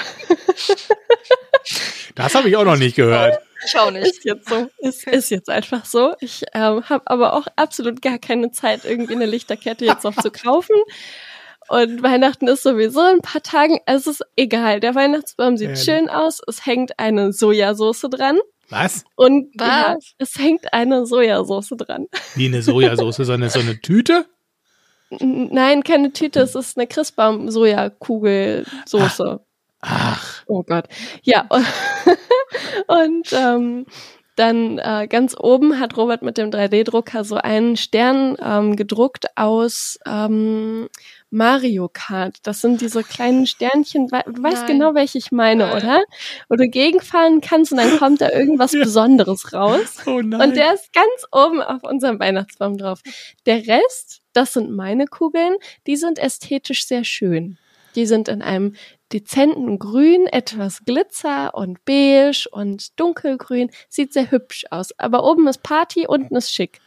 Das habe ich auch noch nicht gehört. Ich auch nicht. Ist jetzt so. Ist, ist jetzt einfach so. Ich ähm, habe aber auch absolut gar keine Zeit, irgendwie eine Lichterkette jetzt noch zu kaufen. Und Weihnachten ist sowieso in ein paar Tagen. Es ist egal. Der Weihnachtsbaum sieht Ehrlich? schön aus. Es hängt eine Sojasauce dran. Was? Und Was? ja, es hängt eine Sojasauce dran. Wie eine Sojasauce, sondern so eine Tüte? Nein, keine Tüte. Es ist eine Christbaum-Sojakugelsoße. Ach, Oh Gott. Ja. Und, ähm, dann äh, ganz oben hat Robert mit dem 3D-Drucker so einen Stern ähm, gedruckt aus ähm, Mario Kart. Das sind diese kleinen Sternchen. Du weißt Nein. genau, welche ich meine, Nein. oder? Wo du gegenfahren kannst und dann kommt da irgendwas Ja. Besonderes raus. oh. Und der ist ganz oben auf unserem Weihnachtsbaum drauf. Der Rest, das sind meine Kugeln, die sind ästhetisch sehr schön. Die sind in einem dezenten Grün, etwas Glitzer und beige und dunkelgrün. Sieht sehr hübsch aus. Aber oben ist Party, unten ist schick.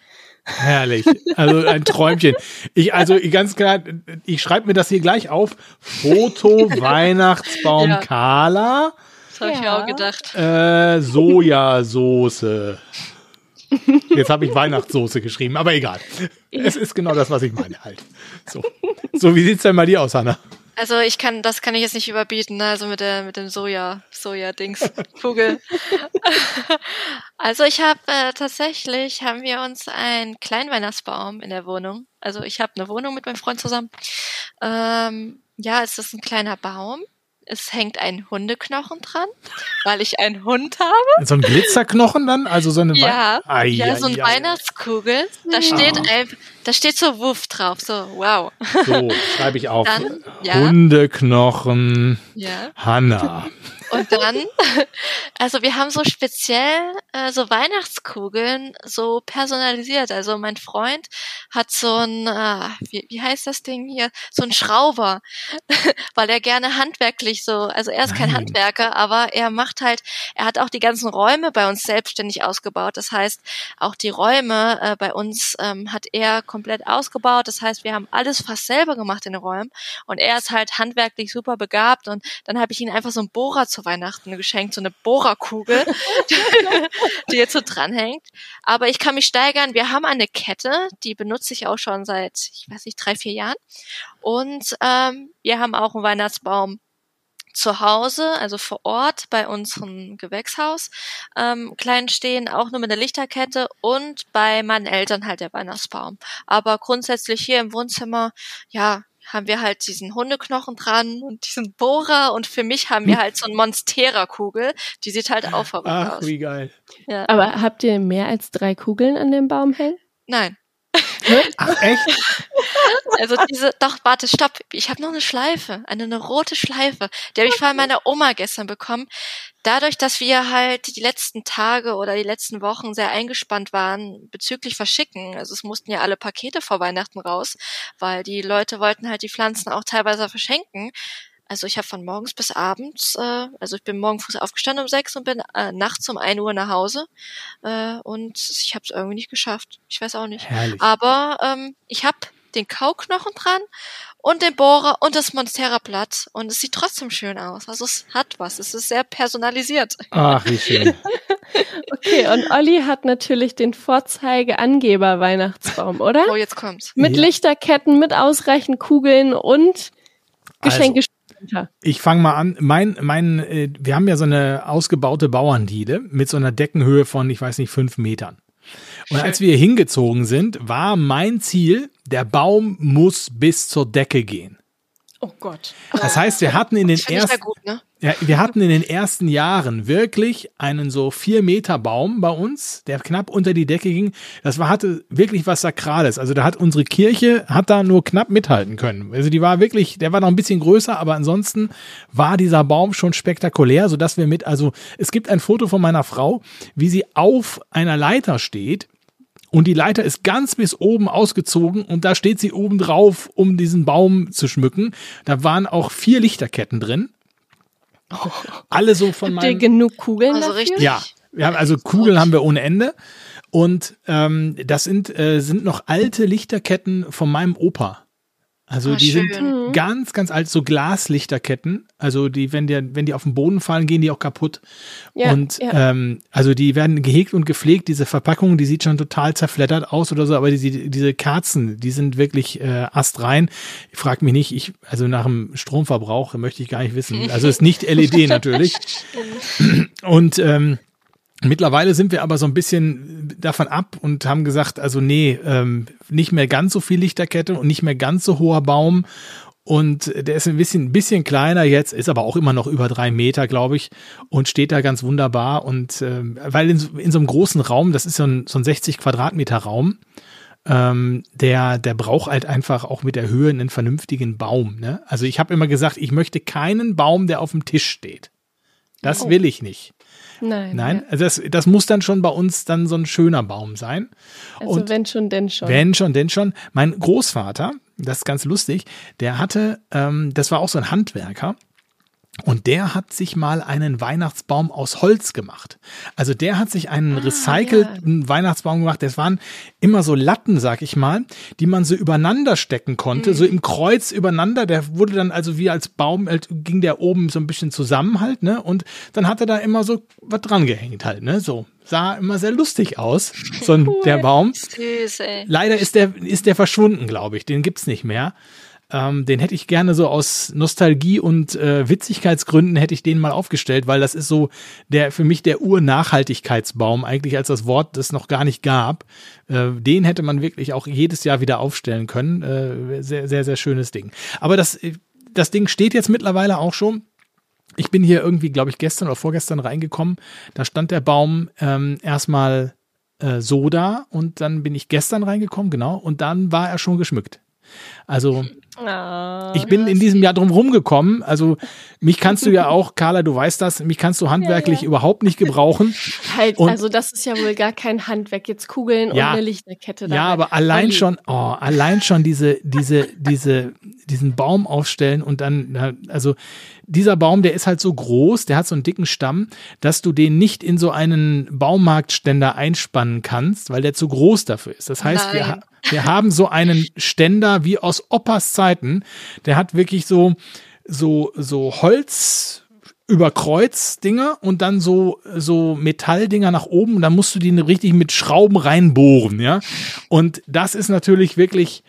Herrlich. Also ein Träumchen. Ich, also ganz klar, ich schreibe mir das hier gleich auf. Foto Weihnachtsbaum Ja. Kala, Das habe ich mir Ja. auch gedacht. äh, Sojasauce. Jetzt habe ich Weihnachtssoße geschrieben, aber egal. Es ist genau das, was ich meine halt. So, so wie sieht's denn bei dir aus, Hanna? Also ich kann, das kann ich jetzt nicht überbieten, ne? also mit der mit dem Soja, Soja-Dings, Kugel. also ich habe äh, tatsächlich haben wir uns einen kleinen Weihnachtsbaum in der Wohnung. Also ich habe eine Wohnung mit meinem Freund zusammen. Ähm, ja, es ist ein kleiner Baum. Es hängt ein Hundeknochen dran, weil ich einen Hund habe. So ein Glitzerknochen dann? Also so eine Ja, Ai, ja, ai, so eine. Weihnachtskugel. Da steht ein, da steht so Wuff drauf. So, wow. So, schreibe ich auf. Dann, ja. Hundeknochen, Ja. Hanna. Und dann, also wir haben so speziell äh, so Weihnachtskugeln so personalisiert. Also mein Freund hat so ein, äh, wie, wie heißt das Ding hier, so ein Schrauber, weil er gerne handwerklich so, also er ist kein Nein. Handwerker, aber er macht halt, er hat auch die ganzen Räume bei uns selbstständig ausgebaut. Das heißt, auch die Räume äh, bei uns ähm, hat er komplett ausgebaut. Das heißt, wir haben alles fast selber gemacht in den Räumen. Und er ist halt handwerklich super begabt. Und dann habe ich ihm einfach so einen Bohrer zu Weihnachten geschenkt, so eine Bohrerkugel, die jetzt so dranhängt. Aber ich kann mich steigern. Wir haben eine Kette, die benutze ich auch schon seit, ich weiß nicht, drei, vier Jahren. Und ähm, wir haben auch einen Weihnachtsbaum zu Hause, also vor Ort bei unserem Gewächshaus, ähm, klein stehen, auch nur mit einer Lichterkette und bei meinen Eltern halt der Weihnachtsbaum. Aber grundsätzlich hier im Wohnzimmer, ja, haben wir halt diesen Hundeknochen dran und diesen Bohrer und für mich haben wir halt so eine Monstera-Kugel, die sieht halt auch verrückt Ach, aus. wie geil. Ja. Aber habt ihr mehr als drei Kugeln an dem Baum hängen? Nein. Ach, echt? Also diese, doch, warte, stopp. Ich habe noch eine Schleife, eine, eine rote Schleife. Die habe ich von meiner Oma gestern bekommen. Dadurch, dass wir halt die letzten Tage oder die letzten Wochen sehr eingespannt waren bezüglich Verschicken, also es mussten ja alle Pakete vor Weihnachten raus, weil die Leute wollten halt die Pflanzen auch teilweise verschenken. Also ich habe von morgens bis abends, äh, also ich bin morgen früh aufgestanden um sechs und bin äh, nachts um ein Uhr nach Hause äh, und ich habe es irgendwie nicht geschafft. Ich weiß auch nicht. Herrlich. Aber ähm, ich habe den Kauknochen dran und den Bohrer und das Monstera-Blatt und es sieht trotzdem schön aus. Also es hat was. Es ist sehr personalisiert. Ach, wie schön. Okay, und Olli hat natürlich den Vorzeige-Angeber-Weihnachtsbaum, oder? Oh, jetzt kommt's. Mit Ja. Lichterketten, mit ausreichend Kugeln und Geschenke. Ich fange mal an. Mein, mein, äh, wir haben ja so eine ausgebaute Bauerndiele mit so einer Deckenhöhe von, ich weiß nicht, fünf Metern. Und als wir hingezogen sind, war mein Ziel, der Baum muss bis zur Decke gehen. Oh Gott. Das heißt, wir hatten in den ersten, gut, ne? ja, wir hatten in den ersten Jahren wirklich einen so vier Meter Baum bei uns, der knapp unter die Decke ging. Das war, hatte wirklich was Sakrales. Also da hat unsere Kirche, hat da nur knapp mithalten können. Also die war wirklich, der war noch ein bisschen größer, aber ansonsten war dieser Baum schon spektakulär, sodass wir mit, also es gibt ein Foto von meiner Frau, wie sie auf einer Leiter steht. Und die Leiter ist ganz bis oben ausgezogen und da steht sie oben drauf, um diesen Baum zu schmücken. Da waren auch vier Lichterketten drin. Alle so von Habt ihr meinem. genug Kugeln Also dafür? richtig. Ja, wir haben also Kugeln haben wir ohne Ende. Und ähm, das sind, äh, sind noch alte Lichterketten von meinem Opa. Also Ah, die schön. sind ganz, ganz alt, so Glaslichterketten. Also die, wenn der, wenn die auf den Boden fallen, gehen die auch kaputt. Ja, und ja. ähm, also die werden gehegt und gepflegt. Diese Verpackung, die sieht schon total zerfleddert aus oder so, aber die, diese Kerzen, die sind wirklich äh, astrein. Ich frage mich nicht, ich, also nach dem Stromverbrauch möchte ich gar nicht wissen. Also ist nicht LED natürlich. Und ähm, Mittlerweile sind wir aber so ein bisschen davon ab und haben gesagt, also nee, ähm, nicht mehr ganz so viel Lichterkette und nicht mehr ganz so hoher Baum. Und der ist ein bisschen, ein bisschen kleiner jetzt, ist aber auch immer noch über drei Meter, glaube ich, und steht da ganz wunderbar. Und ähm, weil in, so- in so einem großen Raum, das ist so ein, so ein 60 Quadratmeter Raum, ähm, der, der braucht halt einfach auch mit der Höhe einen vernünftigen Baum. Ne? Also ich habe immer gesagt, ich möchte keinen Baum, der auf dem Tisch steht. Das Oh. will ich nicht. Nein. Nein, Ja. also das, das muss dann schon bei uns dann so ein schöner Baum sein. Also und wenn schon, denn schon. wenn schon, denn schon. Mein Großvater, das ist ganz lustig, der hatte, ähm, das war auch so ein Handwerker. Und der hat sich mal einen Weihnachtsbaum aus Holz gemacht. Also der hat sich einen recycelten Weihnachtsbaum gemacht. Das waren immer so Latten, sag ich mal, die man so übereinander stecken konnte, so im Kreuz übereinander. Der wurde dann also wie als Baum, halt, ging der oben so ein bisschen zusammen halt, ne? Und dann hat er da immer so was dran gehängt halt, ne? So. Sah immer sehr lustig aus, so ein, der Baum. Süß, ey. Leider ist der, ist der verschwunden, glaube ich. Den gibt's nicht mehr. Ähm, den hätte ich gerne so aus Nostalgie und äh, Witzigkeitsgründen hätte ich den mal aufgestellt, weil das ist so der für mich der Ur-Nachhaltigkeitsbaum, eigentlich als das Wort das noch gar nicht gab. Äh, den hätte man wirklich auch jedes Jahr wieder aufstellen können. Äh, sehr, sehr, sehr schönes Ding. Aber das, äh, das Ding steht jetzt mittlerweile auch schon. Ich bin hier irgendwie, glaube ich, gestern oder vorgestern reingekommen. Da stand der Baum ähm, erstmal äh, so da und dann bin ich gestern reingekommen, genau, und dann war er schon geschmückt. Also Ah. ich bin in diesem Jahr drum rumgekommen. Also mich kannst du ja auch, Carla, du weißt das, mich kannst du handwerklich Ja, ja. überhaupt nicht gebrauchen. Halt, Und- also das ist ja wohl gar kein Handwerk. Jetzt Kugeln Ja. und eine Lichterkette. Ja, aber allein Olli. schon, oh, allein schon diese, diese, diese, diesen Baum aufstellen und dann, also dieser Baum, der ist halt so groß, der hat so einen dicken Stamm, dass du den nicht in so einen Baumarktständer einspannen kannst, weil der zu groß dafür ist. Das heißt, wir, Nein. wir haben so einen Ständer wie aus Opas Zeiten, der hat wirklich so, so, so Holz, über Kreuzdinger und dann so, so Metalldinger nach oben dann musst du die richtig mit Schrauben reinbohren, ja. Und das ist natürlich wirklich,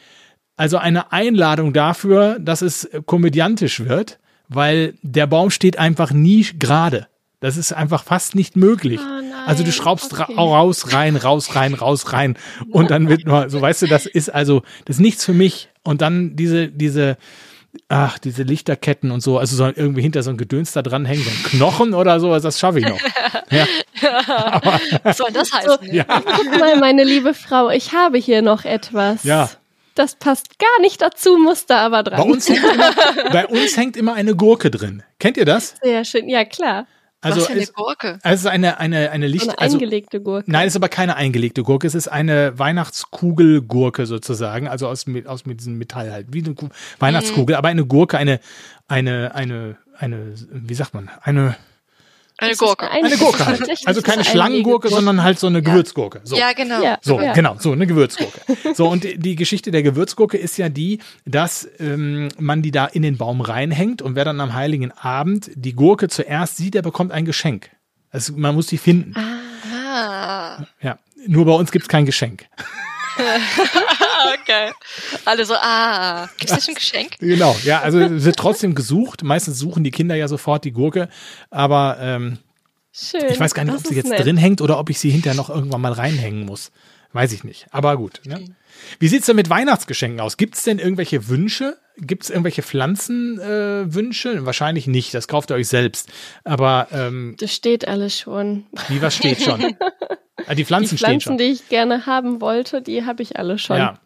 also eine Einladung dafür, dass es komödiantisch wird, weil der Baum steht einfach nie gerade. Das ist einfach fast nicht möglich. Oh nein, also du schraubst ra okay. raus, rein, raus, rein, raus, rein. Und dann wird nur, so weißt du, das ist also, das ist nichts für mich. Und dann diese, diese, ach, diese Lichterketten und so, also so irgendwie hinter so ein Gedöns da dranhängen, so ein Knochen oder so, also das schaffe ich noch. Ja, Was soll das heißen? ja, Guck mal, meine liebe Frau, ich habe hier noch etwas. ja. Das passt gar nicht dazu, muss da aber dran. Bei uns, hängt immer, bei uns hängt immer eine Gurke drin. Kennt ihr das? Sehr schön. Ja, klar. Also Was für eine es, Gurke. es ist eine, eine, eine So Licht, eine also eingelegte Gurke. Nein, es ist aber keine eingelegte Gurke. Es ist eine Weihnachtskugelgurke sozusagen, also aus, mit- aus mit diesem Metall halt, wie eine Ku- Weihnachtskugel, aber eine Gurke, eine, eine, eine, eine, wie sagt man, eine, Eine Gurke. ein- eine Gurke halt. Also keine eine Schlangengurke, sondern halt so eine Gewürzgurke. So. Ja, genau. Ja. So, Ja. genau, so eine Gewürzgurke. So, und die- Geschichte der Gewürzgurke ist ja die, dass ähm, man die da in den Baum reinhängt und wer dann am Heiligen Abend die Gurke zuerst sieht, der bekommt ein Geschenk. Also man muss die finden. Ah, Ja. Nur bei uns gibt's kein Geschenk. okay. Alle so, ah, gibt's das ein Geschenk? Genau, ja, also wird trotzdem gesucht. Meistens suchen die Kinder ja sofort die Gurke, aber ähm, Schön. ich weiß gar nicht, ob sie jetzt nett. drin hängt oder ob ich sie hinterher noch irgendwann mal reinhängen muss. Weiß ich nicht. Aber gut. Ne? Wie sieht's denn mit Weihnachtsgeschenken aus? Gibt's denn irgendwelche Wünsche? Gibt's irgendwelche Pflanzenwünsche? Äh? Wahrscheinlich nicht. Das kauft ihr euch selbst. Aber ähm, Das steht alles schon. wie was steht schon? Ah, die Die Pflanzen, stehen Pflanzen, schon. die ich gerne haben wollte, die habe ich alle schon. Ja.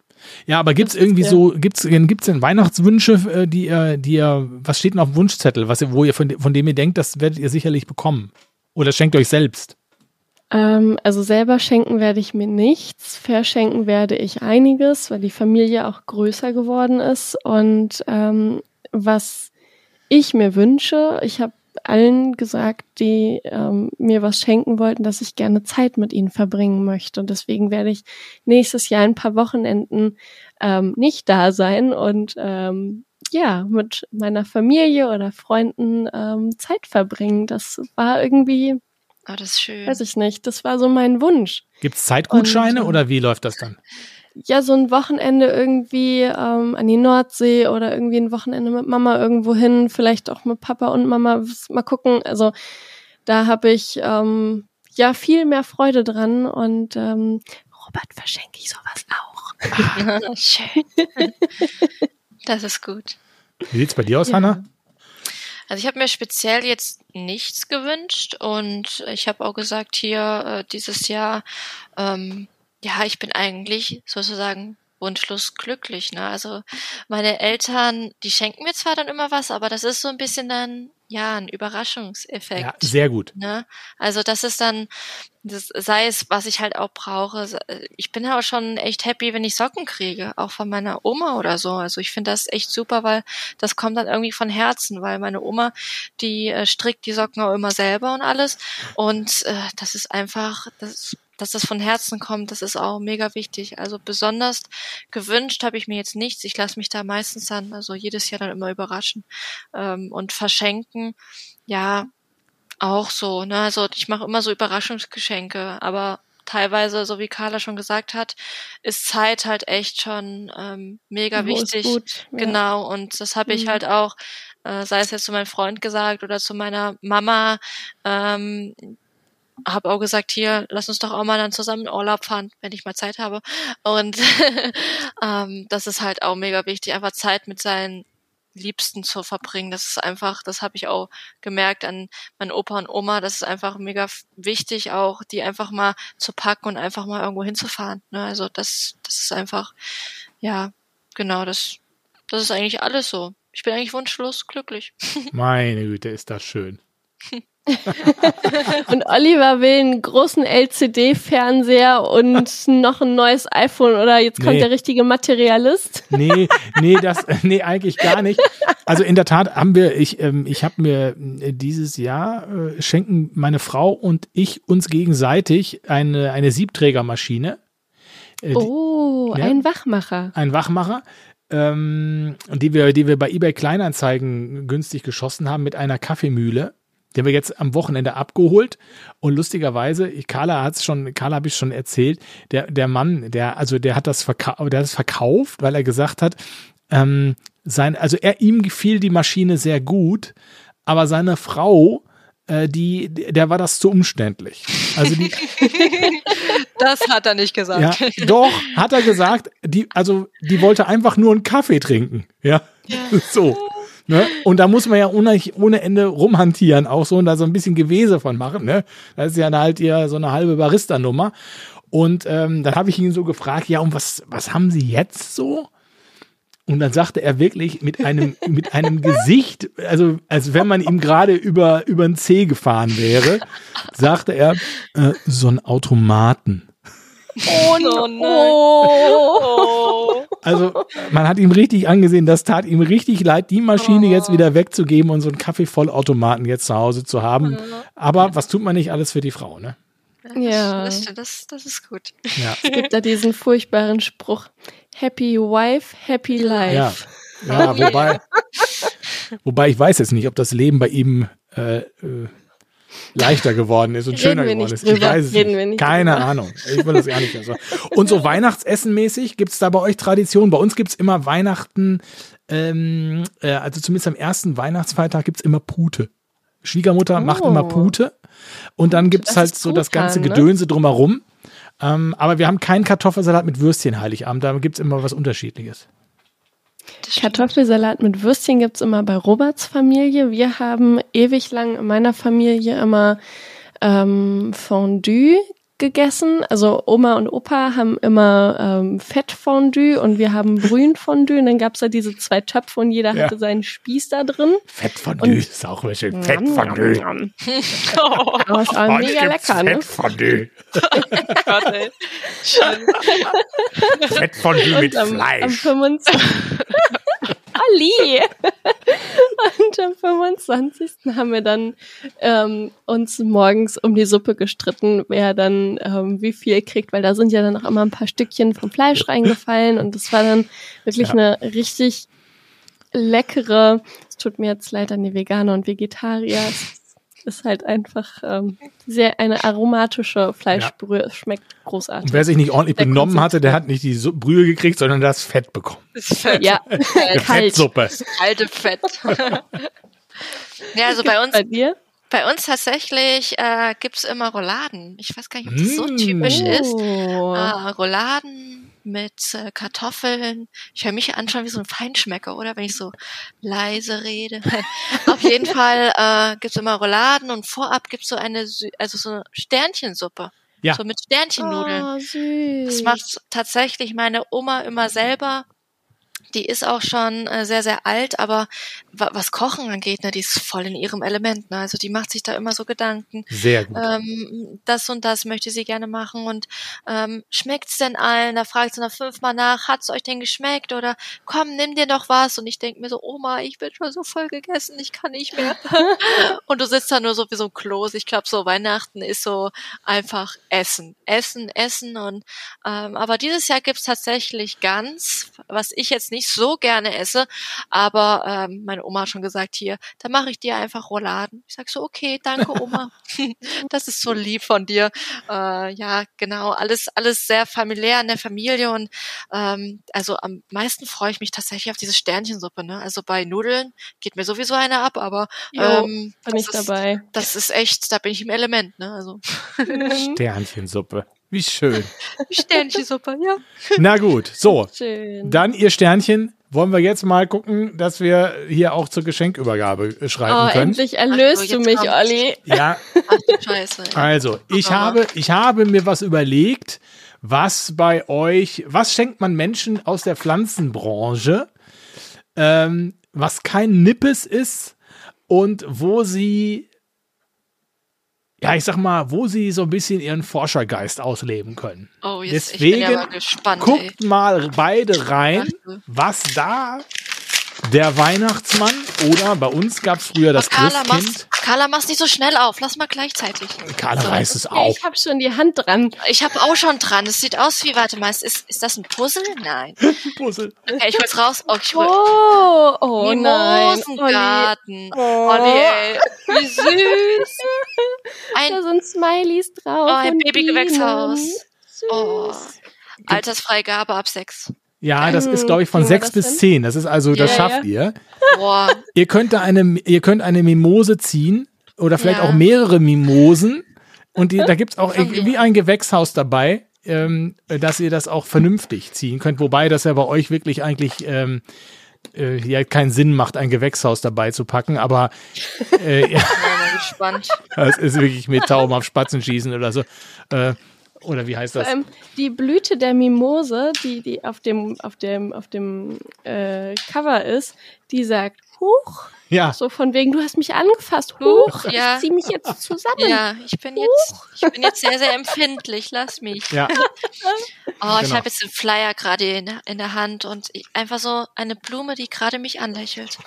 Ja, aber gibt's Das ist irgendwie ja- so, gibt's, gibt's denn Weihnachtswünsche, äh, die ihr, die ihr, was steht denn auf dem Wunschzettel, was ihr, wo ihr, von, von dem ihr denkt, das werdet ihr sicherlich bekommen? Oder schenkt euch selbst? Ähm, also selber schenken werde ich mir nichts. Verschenken werde ich einiges, weil die Familie auch größer geworden ist. Und ähm, was ich mir wünsche, ich habe allen gesagt, die ähm, mir was schenken wollten, dass ich gerne Zeit mit ihnen verbringen möchte. Und deswegen werde ich nächstes Jahr ein paar Wochenenden ähm, nicht da sein und ähm, ja, mit meiner Familie oder Freunden ähm, Zeit verbringen. Das war irgendwie, Oh, das ist schön. weiß ich nicht, das war so mein Wunsch. Gibt's Zeitgutscheine Und, oder wie läuft das dann? Ja, so ein Wochenende irgendwie ähm, an die Nordsee oder irgendwie ein Wochenende mit Mama irgendwo hin, vielleicht auch mit Papa und Mama. Mal gucken. Also da habe ich ähm, ja viel mehr Freude dran und ähm, Robert verschenke ich sowas auch. schön. das ist gut. Wie sieht's bei dir aus, Ja. Hanna? Also ich habe mir speziell jetzt nichts gewünscht und ich habe auch gesagt hier äh, dieses Jahr, ähm, ja, ich bin eigentlich sozusagen wunschlos glücklich. Ne? Also meine Eltern, die schenken mir zwar dann immer was, aber das ist so ein bisschen dann ja ein Überraschungseffekt. Ja, sehr gut. Ne? Also das ist dann, das, sei es, was ich halt auch brauche. Ich bin auch schon echt happy, wenn ich Socken kriege, auch von meiner Oma oder so. Also ich finde das echt super, weil das kommt dann irgendwie von Herzen, weil meine Oma, die äh, strickt die Socken auch immer selber und alles. Und äh, das ist einfach, das, dass das von Herzen kommt, das ist auch mega wichtig. Also besonders gewünscht habe ich mir jetzt nichts. Ich lasse mich da meistens dann, also jedes Jahr dann immer überraschen ähm, und verschenken. Ja, auch so, ne? Also ich mache immer so Überraschungsgeschenke, aber teilweise, so wie Carla schon gesagt hat, ist Zeit halt echt schon ähm, mega Wo ist wichtig. gut, ja. Genau, und das habe ich Mhm. halt auch, äh, sei es jetzt zu meinem Freund gesagt oder zu meiner Mama, ähm, habe auch gesagt, hier, lass uns doch auch mal dann zusammen Urlaub fahren, wenn ich mal Zeit habe. Und ähm, das ist halt auch mega wichtig, einfach Zeit mit seinen Liebsten zu verbringen. Das ist einfach, das habe ich auch gemerkt an meinen Opa und Oma. Das ist einfach mega wichtig, auch die einfach mal zu packen und einfach mal irgendwo hinzufahren. Ne? Also das, das ist einfach, ja, genau, das, das ist eigentlich alles so. Ich bin eigentlich wunschlos glücklich. Meine Güte, ist das schön. Und Oliver will einen großen LCD-Fernseher und noch ein neues iPhone oder jetzt kommt Nee. der richtige Materialist. Nee, nee, das, nee, eigentlich gar nicht. Also in der Tat haben wir, ich, ähm, ich habe mir äh, dieses Jahr äh, schenken meine Frau und ich uns gegenseitig eine, eine Siebträgermaschine. Äh, die- Oh, Ja. ein Wachmacher. ein Wachmacher, ähm, die wir, die wir bei eBay Kleinanzeigen günstig geschossen haben mit einer Kaffeemühle. Die haben wir jetzt am Wochenende abgeholt. Und lustigerweise, Carla hat's schon, Carla habe ich schon erzählt, der, der Mann, der, also der hat das verkauft, der hat es verkauft, weil er gesagt hat, ähm, sein, also er, ihm gefiel die Maschine sehr gut, aber seine Frau, äh, die, der war das zu umständlich. Also die, Das hat er nicht gesagt. ja, doch, hat er gesagt, die, also die wollte einfach nur einen Kaffee trinken. Ja, so. Ne? Und da muss man ja ohne, ohne Ende rumhantieren, auch so und da so ein bisschen Gewese von machen. Ne? Das ist ja halt eher so eine halbe Barista-Nummer. Und ähm, dann habe ich ihn so gefragt, ja, und was, was haben Sie jetzt so? Und dann sagte er wirklich mit einem, mit einem Gesicht, also als wenn man ihm gerade über, über ein C gefahren wäre, sagte er, äh, so ein Automaten. Oh, no. nein. oh. Oh. Also man hat ihm richtig angesehen, das tat ihm richtig leid, die Maschine jetzt wieder wegzugeben und so einen Kaffeevollautomaten jetzt zu Hause zu haben. Aber was tut man nicht alles für die Frau, ne? Ja. Das, das, das, das ist gut. Ja. Es gibt da diesen furchtbaren Spruch. Happy wife, happy life. Ja, ja wobei, wobei ich weiß jetzt nicht, ob das Leben bei ihm äh, äh, leichter geworden ist und Reden schöner geworden ist. Ich weiß es reden nicht. nicht Keine drüber. Ahnung. Ich will das gar nicht mehr sagen. Und so Weihnachtsessenmäßig, gibt es da bei euch Tradition? Bei uns gibt es immer Weihnachten, ähm, äh, also zumindest am ersten Weihnachtsfeiertag gibt es immer Pute. Schwiegermutter macht Oh. immer Pute und dann gibt es halt so das ganze Truthahn, ne? Gedönse drumherum. Ähm, aber wir haben keinen Kartoffelsalat mit Würstchen Heiligabend, da gibt es immer was Unterschiedliches. Kartoffelsalat mit Würstchen gibt's immer bei Roberts Familie. Wir haben ewig lang in meiner Familie immer ähm, Fondue gegessen. Also Oma und Opa haben immer ähm, Fettfondue und wir haben Brühenfondue. Und dann gab's da diese zwei Töpfe und jeder Ja. hatte seinen Spieß da drin. Fettfondue ist auch mal schön. Fettfondue. Aber es war Oh, mega lecker, ne? Fettfondue. Gott, ey. Schön. Fettfondue mit Und am, am Fleisch. 25. Ali! Und am 25. haben wir dann ähm, uns morgens um die Suppe gestritten, wer dann ähm, wie viel kriegt, weil da sind ja dann auch immer ein paar Stückchen vom Fleisch reingefallen und das war dann wirklich Ja. eine richtig leckere, es tut mir jetzt leid an die Veganer und Vegetarier, es ist halt einfach ähm, sehr eine aromatische Fleischbrühe, es schmeckt großartig. Und wer sich nicht ordentlich Der benommen hatte, der hat nicht die Su- Brühe gekriegt, sondern das Fett bekommen. Das Fett. Ja, Eine kalt. Fettsuppe. Kalte Fett. ja, also bei uns, Bei dir? bei uns tatsächlich äh, gibt's immer Rouladen. Ich weiß gar nicht, ob das so Mm. typisch ist. Ah, Rouladen mit äh, Kartoffeln. Ich höre mich an schon wie so ein Feinschmecker, oder? Wenn ich so leise rede. Auf jeden Fall äh, gibt's immer Rouladen und vorab gibt's so eine, Sü also so eine Sternchensuppe. Ja. So mit Sternchennudeln. Oh, süß. Das macht tatsächlich meine Oma immer selber. Die ist auch schon äh, sehr, sehr alt, aber wa was Kochen angeht, ne, die ist voll in ihrem Element. Ne? Also die macht sich da immer so Gedanken. Sehr gut. Ähm, das und das möchte sie gerne machen und ähm, schmeckt's denn allen? Da fragt sie noch fünfmal nach, hat's euch denn geschmeckt? Oder komm, nimm dir doch was. Und ich denk mir so, Oma, ich bin schon so voll gegessen, ich kann nicht mehr. und du sitzt da nur so wie so ein Kloß. Ich glaube, so Weihnachten ist so einfach Essen, Essen, Essen. Und ähm, aber dieses Jahr gibt's tatsächlich Gans, was ich jetzt nicht so gerne esse, aber ähm, meine Oma hat schon gesagt, hier, da mache ich dir einfach Rouladen. Ich sag so, okay, danke Oma. das ist so lieb von dir. Äh, ja, genau, alles, alles sehr familiär in der Familie und ähm, also am meisten freue ich mich tatsächlich auf diese Sternchensuppe. Ne? Also bei Nudeln geht mir sowieso eine ab, aber Jo, ähm, bin ich das ist, dabei. Das ist echt, da bin ich im Element. Ne? Also Sternchensuppe. Wie schön. Sternchensuppe, ja. Na gut, so. Schön. Dann ihr Sternchen. Wollen wir jetzt mal gucken, dass wir hier auch zur Geschenkübergabe schreiten oh, können? endlich erlöst Ach so, du mich, kommt's. Olli. Ja, Ach du Scheiße. ey. also ich Aber- habe, ich habe mir was überlegt, was bei euch, was schenkt man Menschen aus der Pflanzenbranche, ähm, was kein Nippes ist und wo sie, ja, ich sag mal, wo sie so ein bisschen ihren Forschergeist ausleben können. Oh, jetzt, ich bin ja Deswegen mal gespannt. ey. Guckt mal beide rein, was da der Weihnachtsmann oder bei uns gab es früher das Oh, Carla, Christkind. mach's, Carla, mach's nicht so schnell auf. Lass mal gleichzeitig. Carla So. weiß es auch. ich habe schon die Hand dran. Ich habe auch schon dran. Es sieht aus wie, warte mal, ist, ist das ein Puzzle? Nein. Puzzle. Okay, ich hol's raus. Oh, ich hol. Oh, oh nein. Mimosengarten. Oh. Olli, ey. Wie süß. Da Ein, sind Smileys drauf. oh, ein Babygewächshaus. Oh. Altersfreigabe ab sechs. Ja, das ist, glaube ich, von sechs das bis hin? zehn. Das ist also, das Ja, schafft ihr. Boah. Ihr könnt da eine, ihr könnt eine Mimose ziehen oder vielleicht Ja. auch mehrere Mimosen. Und die, da gibt's auch wie ein Gewächshaus dabei, ähm, dass ihr das auch vernünftig ziehen könnt. Wobei das ja bei euch wirklich eigentlich ähm, äh, ja keinen Sinn macht, ein Gewächshaus dabei zu packen. Aber äh, ja, Ich bin mal gespannt. es ist wirklich mit Tauben auf Spatzen schießen oder so. Äh, oder wie heißt Vor das? allem die Blüte der Mimose, die, die auf dem, auf dem, auf dem äh, Cover ist, die sagt, Huch, Ja, so von wegen, du hast mich angefasst, Huch, ja. ich zieh mich jetzt zusammen. Ja, ich bin jetzt, ich bin jetzt sehr, sehr empfindlich. Lass mich. ja. Oh, ich Genau. habe jetzt den Flyer gerade in, in der Hand und ich, einfach so eine Blume, die gerade mich anlächelt.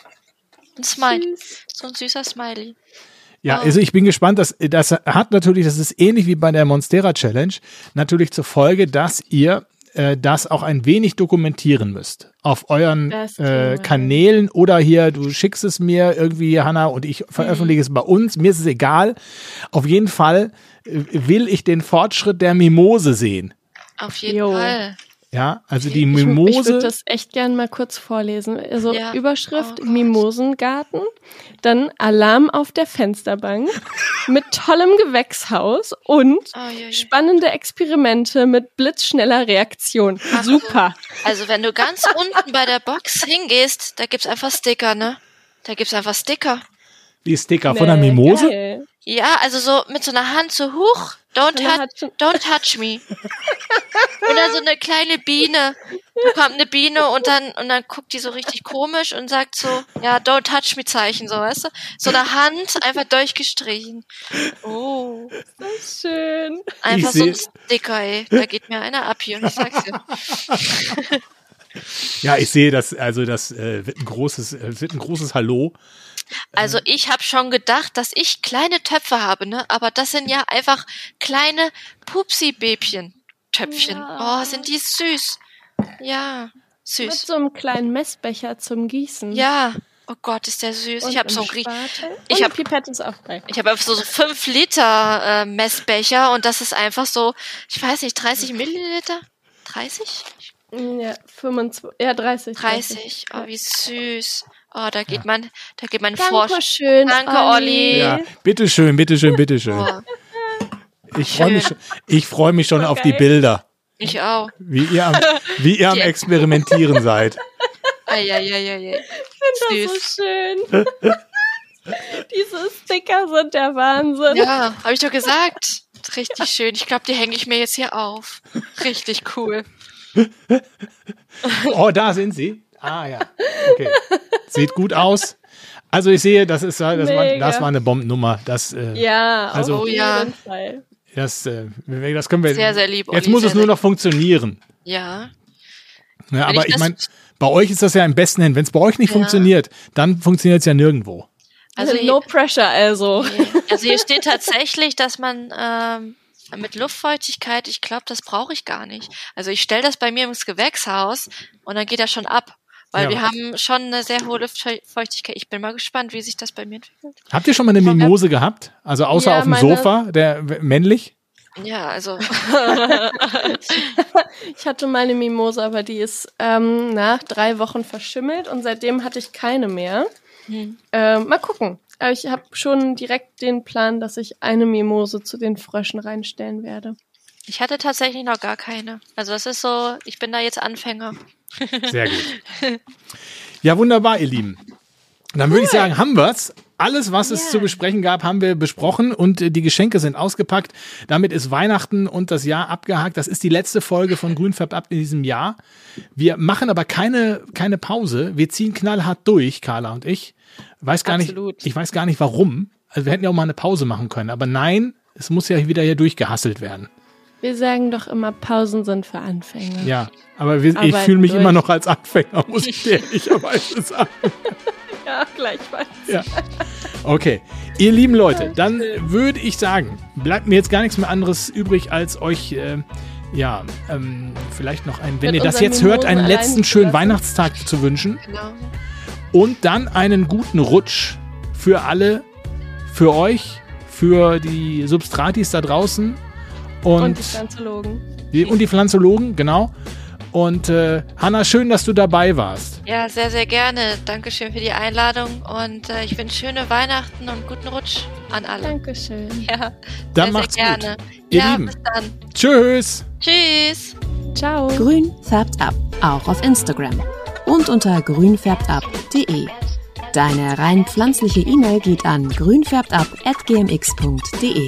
Ein Smiley. Süß. So ein süßer Smiley. Ja, Oh. also ich bin gespannt, dass das hat natürlich, das ist ähnlich wie bei der Monstera Challenge, natürlich zur Folge, dass ihr äh, das auch ein wenig dokumentieren müsst auf euren Das äh. Kanälen oder hier, du schickst es mir irgendwie, Hanna, und ich veröffentliche es bei uns. Mir ist es egal. Auf jeden Fall äh, will ich den Fortschritt der Mimose sehen. Auf jeden Jo. Fall. Ja, also die Ich, ich Mimose. würde das echt gern mal kurz vorlesen. Also Ja. Überschrift Oh. Mimosengarten, dann Alarm auf der Fensterbank mit tollem Gewächshaus und Oh, je, je. spannende Experimente mit blitzschneller Reaktion. Ach. Super. Also wenn du ganz unten bei der Box hingehst, da gibt's einfach Sticker, ne? Da gibt's einfach Sticker. die Sticker von der Nee, Mimose. geil. Ja, also so mit so einer Hand so hoch. Don't, touch, don't touch me. Oder so eine kleine Biene. Da kommt eine Biene und dann, und dann guckt die so richtig komisch und sagt so, ja, don't touch me Zeichen, so, weißt du? So eine Hand einfach durchgestrichen. Oh. Schön. Einfach so ein Sticker, ey. Da geht mir einer ab hier, ich sag's dir. Ja, ich sehe das, also das äh, wird ein großes, äh, wird ein großes Hallo Also ich habe schon gedacht, dass ich kleine Töpfe habe, ne? Aber das sind ja einfach kleine Pupsi-Bäbchen-Töpfchen. Ja. Oh, sind die süß. Ja, Mit süß. so einem kleinen Messbecher zum Gießen. Ja. Oh Gott, ist der süß. Und ich habe so ein ich hab- Pipette ist auch bei. ich habe so so 5 Liter äh, Messbecher und das ist einfach so, ich weiß nicht, 30 Milliliter? 30? Ja, 25, ja, 30. 30. Oh, wie süß. Oh, da geht man, da geht man Danke Frosch. schön, Danke, Olli. Ja, bitteschön, bitteschön, bitteschön. Oh, Ich freue mich, schon- ich freu mich schon Voll auf die. Bilder, ich auch. wie ihr am, wie ihr am Experimentieren seid. Eieieiei. Das ist Süß. so schön. Diese Sticker sind der Wahnsinn. Ja, habe ich doch gesagt. Richtig schön. Ich glaube, die hänge ich mir jetzt hier auf. Richtig cool. Oh, da sind sie. Ah ja, okay. Sieht gut aus. Also ich sehe, das ist das war, das war eine Bombennummer. Das, äh, Ja, Also- auf Oh jeden ja. Fall. das, äh, das können wir. Sehr, sehr lieb, Jetzt Olli, muss sehr, es nur noch funktionieren. Ja. Ja, Wenn aber ich ich meine, bei euch ist das ja im besten Händen. Wenn es bei euch nicht Ja. funktioniert, dann funktioniert es ja nirgendwo. Also, Also no pressure, also. also hier steht tatsächlich, dass man ähm, mit Luftfeuchtigkeit, ich glaube, das brauche ich gar nicht. Also ich stelle das bei mir ins Gewächshaus und dann geht das schon ab. Weil Ja. wir haben schon eine sehr hohe Luftfeuchtigkeit. Ich bin mal gespannt, wie sich das bei mir entwickelt. Habt ihr schon mal eine Mimose gehabt? Also außer Ja, auf dem meine- Sofa, der männlich? Ja, also Ich hatte mal eine Mimosa, aber die ist ähm, nach drei Wochen verschimmelt und seitdem hatte ich keine mehr. Hm. Ähm, mal gucken. Aber ich habe schon direkt den Plan, dass ich eine Mimose zu den Fröschen reinstellen werde. ich hatte tatsächlich noch gar keine. Also das ist so, ich bin da jetzt Anfänger. Sehr gut. Ja, wunderbar, ihr Lieben. Dann würde ich sagen, haben wir's. Alles, was es Ja. zu besprechen gab, haben wir besprochen und äh, die Geschenke sind ausgepackt. Damit ist Weihnachten und das Jahr abgehakt. Das ist die letzte Folge von Grünfärb ab in diesem Jahr. Wir machen aber keine, keine Pause. Wir ziehen knallhart durch, Carla und ich. Weiß gar Absolut. nicht, ich weiß gar nicht warum. Also wir hätten ja auch mal eine Pause machen können. Aber nein, es muss ja wieder hier durchgehasselt werden. Wir sagen doch immer, Pausen sind für Anfänger. Ja, aber wir, ich fühle mich durch. immer noch als Anfänger, muss ich ehrlicherweise sagen. Ja, gleichfalls. Ja. Okay. Ihr lieben Leute, dann würde ich sagen, bleibt mir jetzt gar nichts mehr anderes übrig, als euch, äh, ja, ähm, vielleicht noch ein, wenn Mit ihr das jetzt hört, Mimosen einen allein letzten schönen lassen. Weihnachtstag zu wünschen Genau. und dann einen guten Rutsch für alle, für euch, für die Substratis da draußen und, Und die Pflanzologen. die, und die Pflanzologen, genau. Und äh, Hanna, schön, dass du dabei warst. Ja, sehr, sehr gerne. Dankeschön für die Einladung und äh, ich wünsche schöne Weihnachten und guten Rutsch an alle. Dankeschön. Ja, Dann sehr, macht's sehr gut. gerne. Ihr ja, Lieben. bis dann. Tschüss. Tschüss. Ciao. Grün färbt ab, auch auf Instagram und unter grünfärbtab.de. Deine rein pflanzliche E-Mail geht an grünfärbtab@gmx.de.